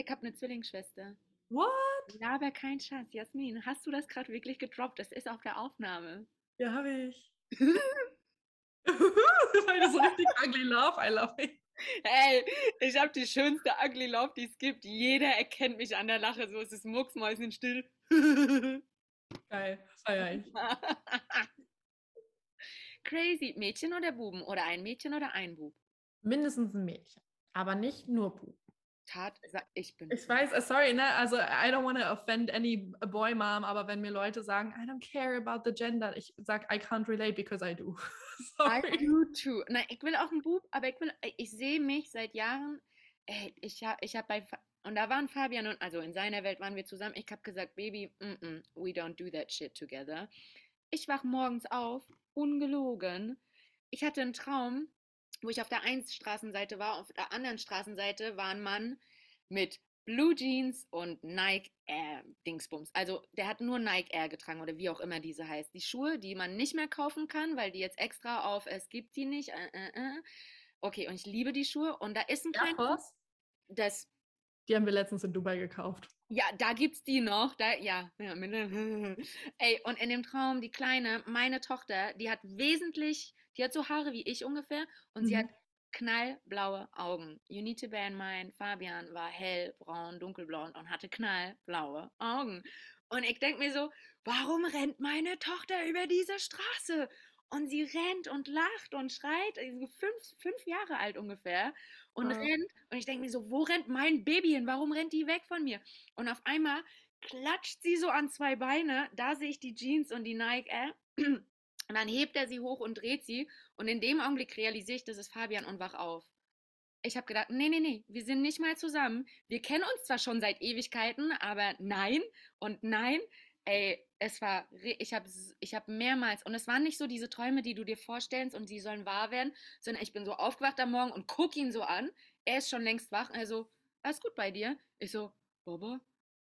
Ich habe eine Zwillingsschwester. What? Ja, aber kein Schatz. Jasmin, hast du das gerade wirklich gedroppt? Das ist auf der Aufnahme. Ja, habe ich. (laughs) Weil das richtig ugly love, I love it. Hey, ich habe die schönste ugly love, die es gibt. Jeder erkennt mich an der Lache. So ist es mucksmäuschen still. Geil, feier ich. (laughs) Crazy. Mädchen oder Buben? Oder ein Mädchen oder ein Bub? Mindestens ein Mädchen, aber nicht nur Buben. Tat, ich bin. Ich weiß, äh, sorry, ne? Also I don't want to offend any boy mom, aber wenn mir Leute sagen, I don't care about the gender, ich sag, I can't relate because I do. (laughs) sorry. I do too. Nein, ich will auch einen Bub, aber ich will, ich sehe mich seit Jahren, ey, ich habe ich hab bei, und da waren Fabian und, also in seiner Welt waren wir zusammen, ich habe gesagt, Baby, mm -mm, we don't do that shit together. Ich wach morgens auf, ungelogen. Ich hatte einen Traum, wo ich auf der einen Straßenseite war, auf der anderen Straßenseite war ein Mann mit Blue Jeans und Nike Air Dingsbums. Also der hat nur Nike Air getragen oder wie auch immer diese heißt. Die Schuhe, die man nicht mehr kaufen kann, weil die jetzt extra auf es gibt die nicht. Äh, äh, äh. Okay, und ich liebe die Schuhe und da ist ein kleines. Ja, das die haben wir letztens in Dubai gekauft. Ja, da gibt's die noch. Da, ja, ja. (laughs) Ey, und in dem Traum, die Kleine, meine Tochter, die hat wesentlich, die hat so Haare wie ich ungefähr und mhm. sie hat knallblaue Augen. You need to bear in mind, Fabian war hellbraun, dunkelblond und hatte knallblaue Augen. Und ich denke mir so, warum rennt meine Tochter über diese Straße? Und sie rennt und lacht und schreit, fünf, fünf Jahre alt ungefähr, und ja. rennt. Und ich denke mir so, wo rennt mein Baby hin? Warum rennt die weg von mir? Und auf einmal klatscht sie so an zwei Beine. Da sehe ich die Jeans und die Nike Air. Und dann hebt er sie hoch und dreht sie. Und in dem Augenblick realisiere ich, das ist Fabian und wach auf. Ich habe gedacht, nee, nee, nee, wir sind nicht mal zusammen. Wir kennen uns zwar schon seit Ewigkeiten, aber nein und nein. Ey, es war, ich habe ich hab mehrmals, und es waren nicht so diese Träume, die du dir vorstellst und die sollen wahr werden, sondern ich bin so aufgewacht am Morgen und gucke ihn so an. Er ist schon längst wach. Also, alles gut bei dir? Ich so, Bobo,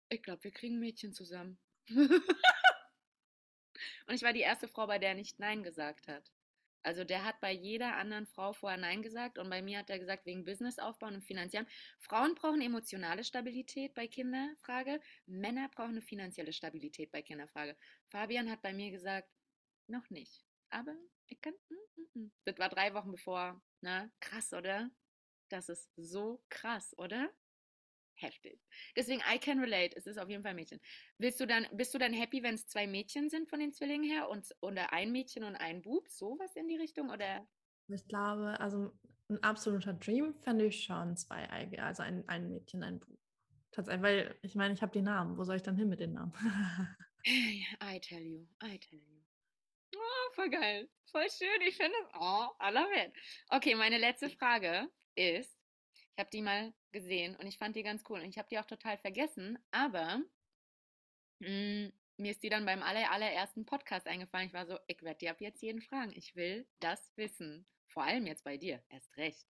ich glaube, wir kriegen ein Mädchen zusammen. (laughs) und ich war die erste Frau, bei der er nicht Nein gesagt hat. Also der hat bei jeder anderen Frau vorher Nein gesagt und bei mir hat er gesagt, wegen Businessaufbau und finanziellen. Frauen brauchen emotionale Stabilität bei Kinderfrage, Männer brauchen eine finanzielle Stabilität bei Kinderfrage. Fabian hat bei mir gesagt, noch nicht. Aber ich kann. Mm, mm, mm. Das war drei Wochen bevor. Na, krass, oder? Das ist so krass, oder? Heftig. Deswegen, I can relate. Es ist auf jeden Fall Mädchen. Willst du dann, bist du dann happy, wenn es zwei Mädchen sind von den Zwillingen her und oder ein Mädchen und ein Bub? Sowas in die Richtung? Oder? Ich glaube, also ein absoluter Dream fände ich schon zwei Eige, also ein, ein Mädchen, ein Bub. Tatsächlich, weil ich meine, ich habe die Namen. Wo soll ich dann hin mit den Namen? (laughs) I tell you, I tell you. Oh, voll geil. Voll schön. Ich finde es. Oh, I love it. Okay, meine letzte Frage ist, habe die mal gesehen und ich fand die ganz cool. Und ich habe die auch total vergessen, aber mh, hm, mir ist die dann beim aller, allerersten Podcast eingefallen. Ich war so, ich werde die ab jetzt jeden fragen. Ich will das wissen. Vor allem jetzt bei dir. Erst recht.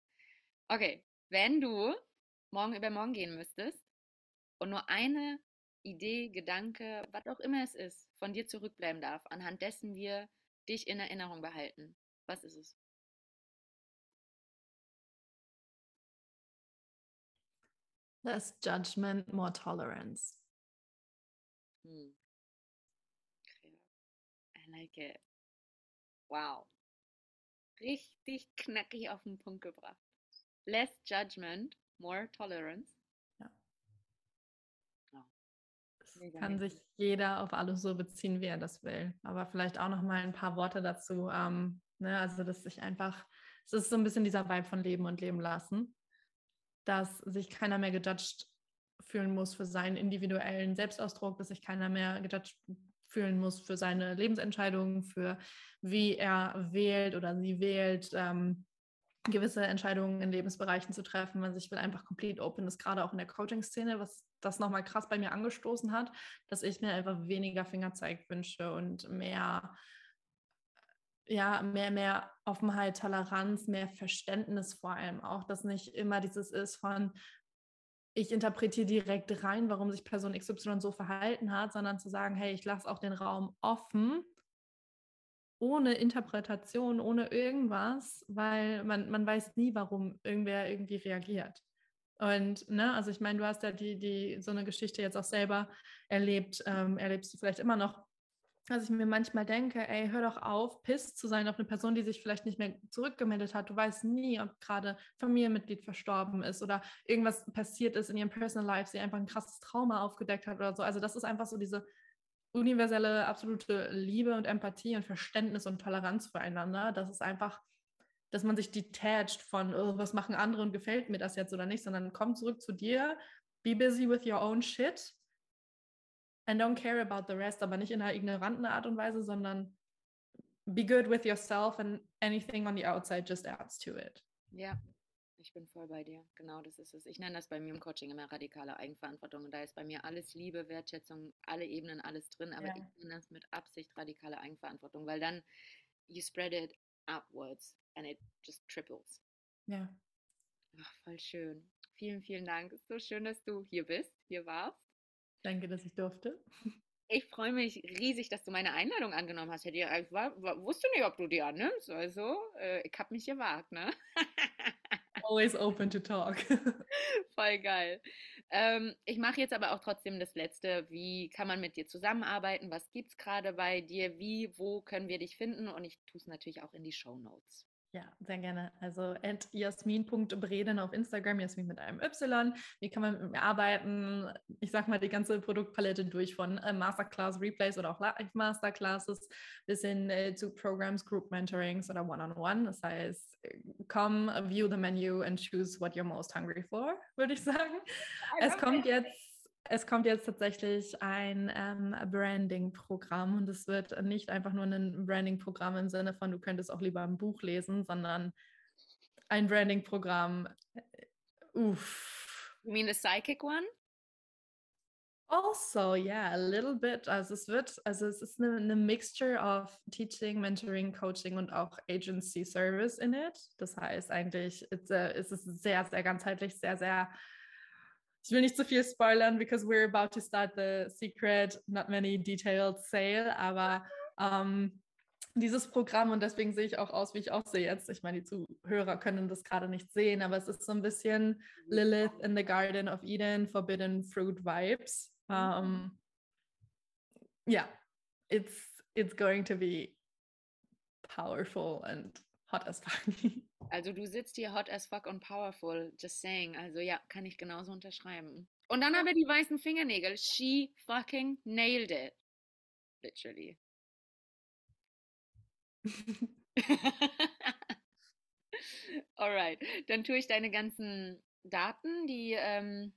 Okay, wenn du morgen übermorgen gehen müsstest und nur eine Idee, Gedanke, was auch immer es ist, von dir zurückbleiben darf, anhand dessen wir dich in Erinnerung behalten, was ist es? Less judgment, more tolerance. Hmm. I like it. Wow. Richtig knackig auf den Punkt gebracht. Less judgment, more tolerance. Ja. Oh. kann sich jeder auf alles so beziehen, wie er das will. Aber vielleicht auch noch mal ein paar Worte dazu. Ähm, ne? Also, dass sich einfach, es ist so ein bisschen dieser Vibe von Leben und Leben lassen dass sich keiner mehr gejudged fühlen muss für seinen individuellen Selbstausdruck, dass sich keiner mehr gejudged fühlen muss für seine Lebensentscheidungen, für wie er wählt oder sie wählt, ähm, gewisse Entscheidungen in Lebensbereichen zu treffen. Also ich will einfach complete open ist, gerade auch in der Coaching-Szene, was das nochmal krass bei mir angestoßen hat, dass ich mir einfach weniger Fingerzeig wünsche und mehr ja, mehr, mehr Offenheit, Toleranz, mehr Verständnis vor allem auch, dass nicht immer dieses ist von, ich interpretiere direkt rein, warum sich Person XY so verhalten hat, sondern zu sagen, hey, ich lasse auch den Raum offen, ohne Interpretation, ohne irgendwas, weil man, man weiß nie, warum irgendwer irgendwie reagiert. Und, ne, also ich meine, du hast ja die, die, so eine Geschichte jetzt auch selber erlebt, ähm, erlebst du vielleicht immer noch dass ich mir manchmal denke, ey, hör doch auf, piss zu sein auf eine Person, die sich vielleicht nicht mehr zurückgemeldet hat. Du weißt nie, ob gerade Familienmitglied verstorben ist oder irgendwas passiert ist in ihrem Personal Life, sie einfach ein krasses Trauma aufgedeckt hat oder so. Also das ist einfach so diese universelle, absolute Liebe und Empathie und Verständnis und Toleranz füreinander. Das ist einfach, dass man sich detached von, oh, was machen andere und gefällt mir das jetzt oder nicht, sondern komm zurück zu dir, be busy with your own shit and don't care about the rest, aber nicht in einer ignoranten Art und Weise, sondern be good with yourself and anything on the outside just adds to it. Ja, ich bin voll bei dir. Genau, das ist es. Ich nenne das bei mir im Coaching immer radikale Eigenverantwortung. Und da ist bei mir alles Liebe, Wertschätzung, alle Ebenen, alles drin. Aber ja. ich nenne das mit Absicht radikale Eigenverantwortung, weil dann you spread it upwards and it just triples. Ja. Ach, voll schön. Vielen, vielen Dank. Es ist so schön, dass du hier bist, hier warst. Danke, dass ich durfte. Ich freue mich riesig, dass du meine Einladung angenommen hast. Ich, wusste nicht, ob du die annimmst. Also, äh, ich habe mich gewagt, ne? (laughs) Always open to talk. (laughs) Voll geil. Ähm, ich mache jetzt aber auch trotzdem das Letzte. Wie kann man mit dir zusammenarbeiten? Was gibt es gerade bei dir? Wie, wo können wir dich finden? Und ich tue es natürlich auch in die Show Notes. Ja, sehr gerne. Also at jasmin.breden auf Instagram, Jasmin mit einem Y. Wie kann man mit mir arbeiten? Ich sag mal die ganze Produktpalette durch von äh, Masterclass Replays oder auch Live Masterclasses bis hin äh, zu Programs, Group Mentorings oder One-on-One. -on -One. Das heißt, come, view the menu and choose what you're most hungry for, würde ich sagen. Es kommt jetzt es kommt jetzt tatsächlich ein ähm, Branding-Programm und es wird nicht einfach nur ein Branding-Programm im Sinne von, du könntest auch lieber ein Buch lesen, sondern ein Branding-Programm. Äh, uff. You mean the psychic one? Also, yeah, a little bit. Also es wird, also es ist eine, eine Mixture of Teaching, Mentoring, Coaching und auch Agency Service in it. Das heißt eigentlich, it's a, es ist sehr, sehr ganzheitlich, sehr, sehr ich will nicht zu viel spoilern, because we're about to start the secret, not many detailed sale, aber ähm, dieses Programm und deswegen sehe ich auch aus, wie ich aussehe jetzt. Ich meine, die Zuhörer können das gerade nicht sehen, aber es ist so ein bisschen Lilith in the Garden of Eden, Forbidden Fruit Vibes. Um, ähm, yeah, it's it's going to be powerful and hot as fuck. (laughs) Also du sitzt hier hot as fuck und powerful, just saying. Also ja, kann ich genauso unterschreiben. Und dann haben wir die weißen Fingernägel. She fucking nailed it. Literally. (laughs) Alright, dann tue ich deine ganzen Daten, die ähm,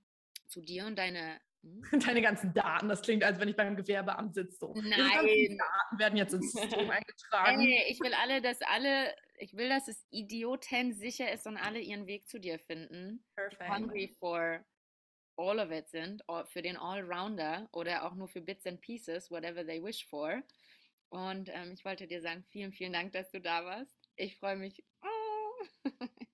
zu dir und deine? (laughs) Deine ganzen Daten, das klingt, als wenn ich beim Gewerbeamt sitze. So. Nein. Die Daten werden jetzt ins System (laughs) eingetragen. Ey, ich will alle, dass alle, ich will, dass es idioten sicher ist und alle ihren Weg zu dir finden. Perfect. Hungry for all of it sind, für den Allrounder oder auch nur für Bits and Pieces, whatever they wish for. Und ähm, ich wollte dir sagen, vielen, vielen Dank, dass du da warst. Ich freue mich. Oh. (laughs)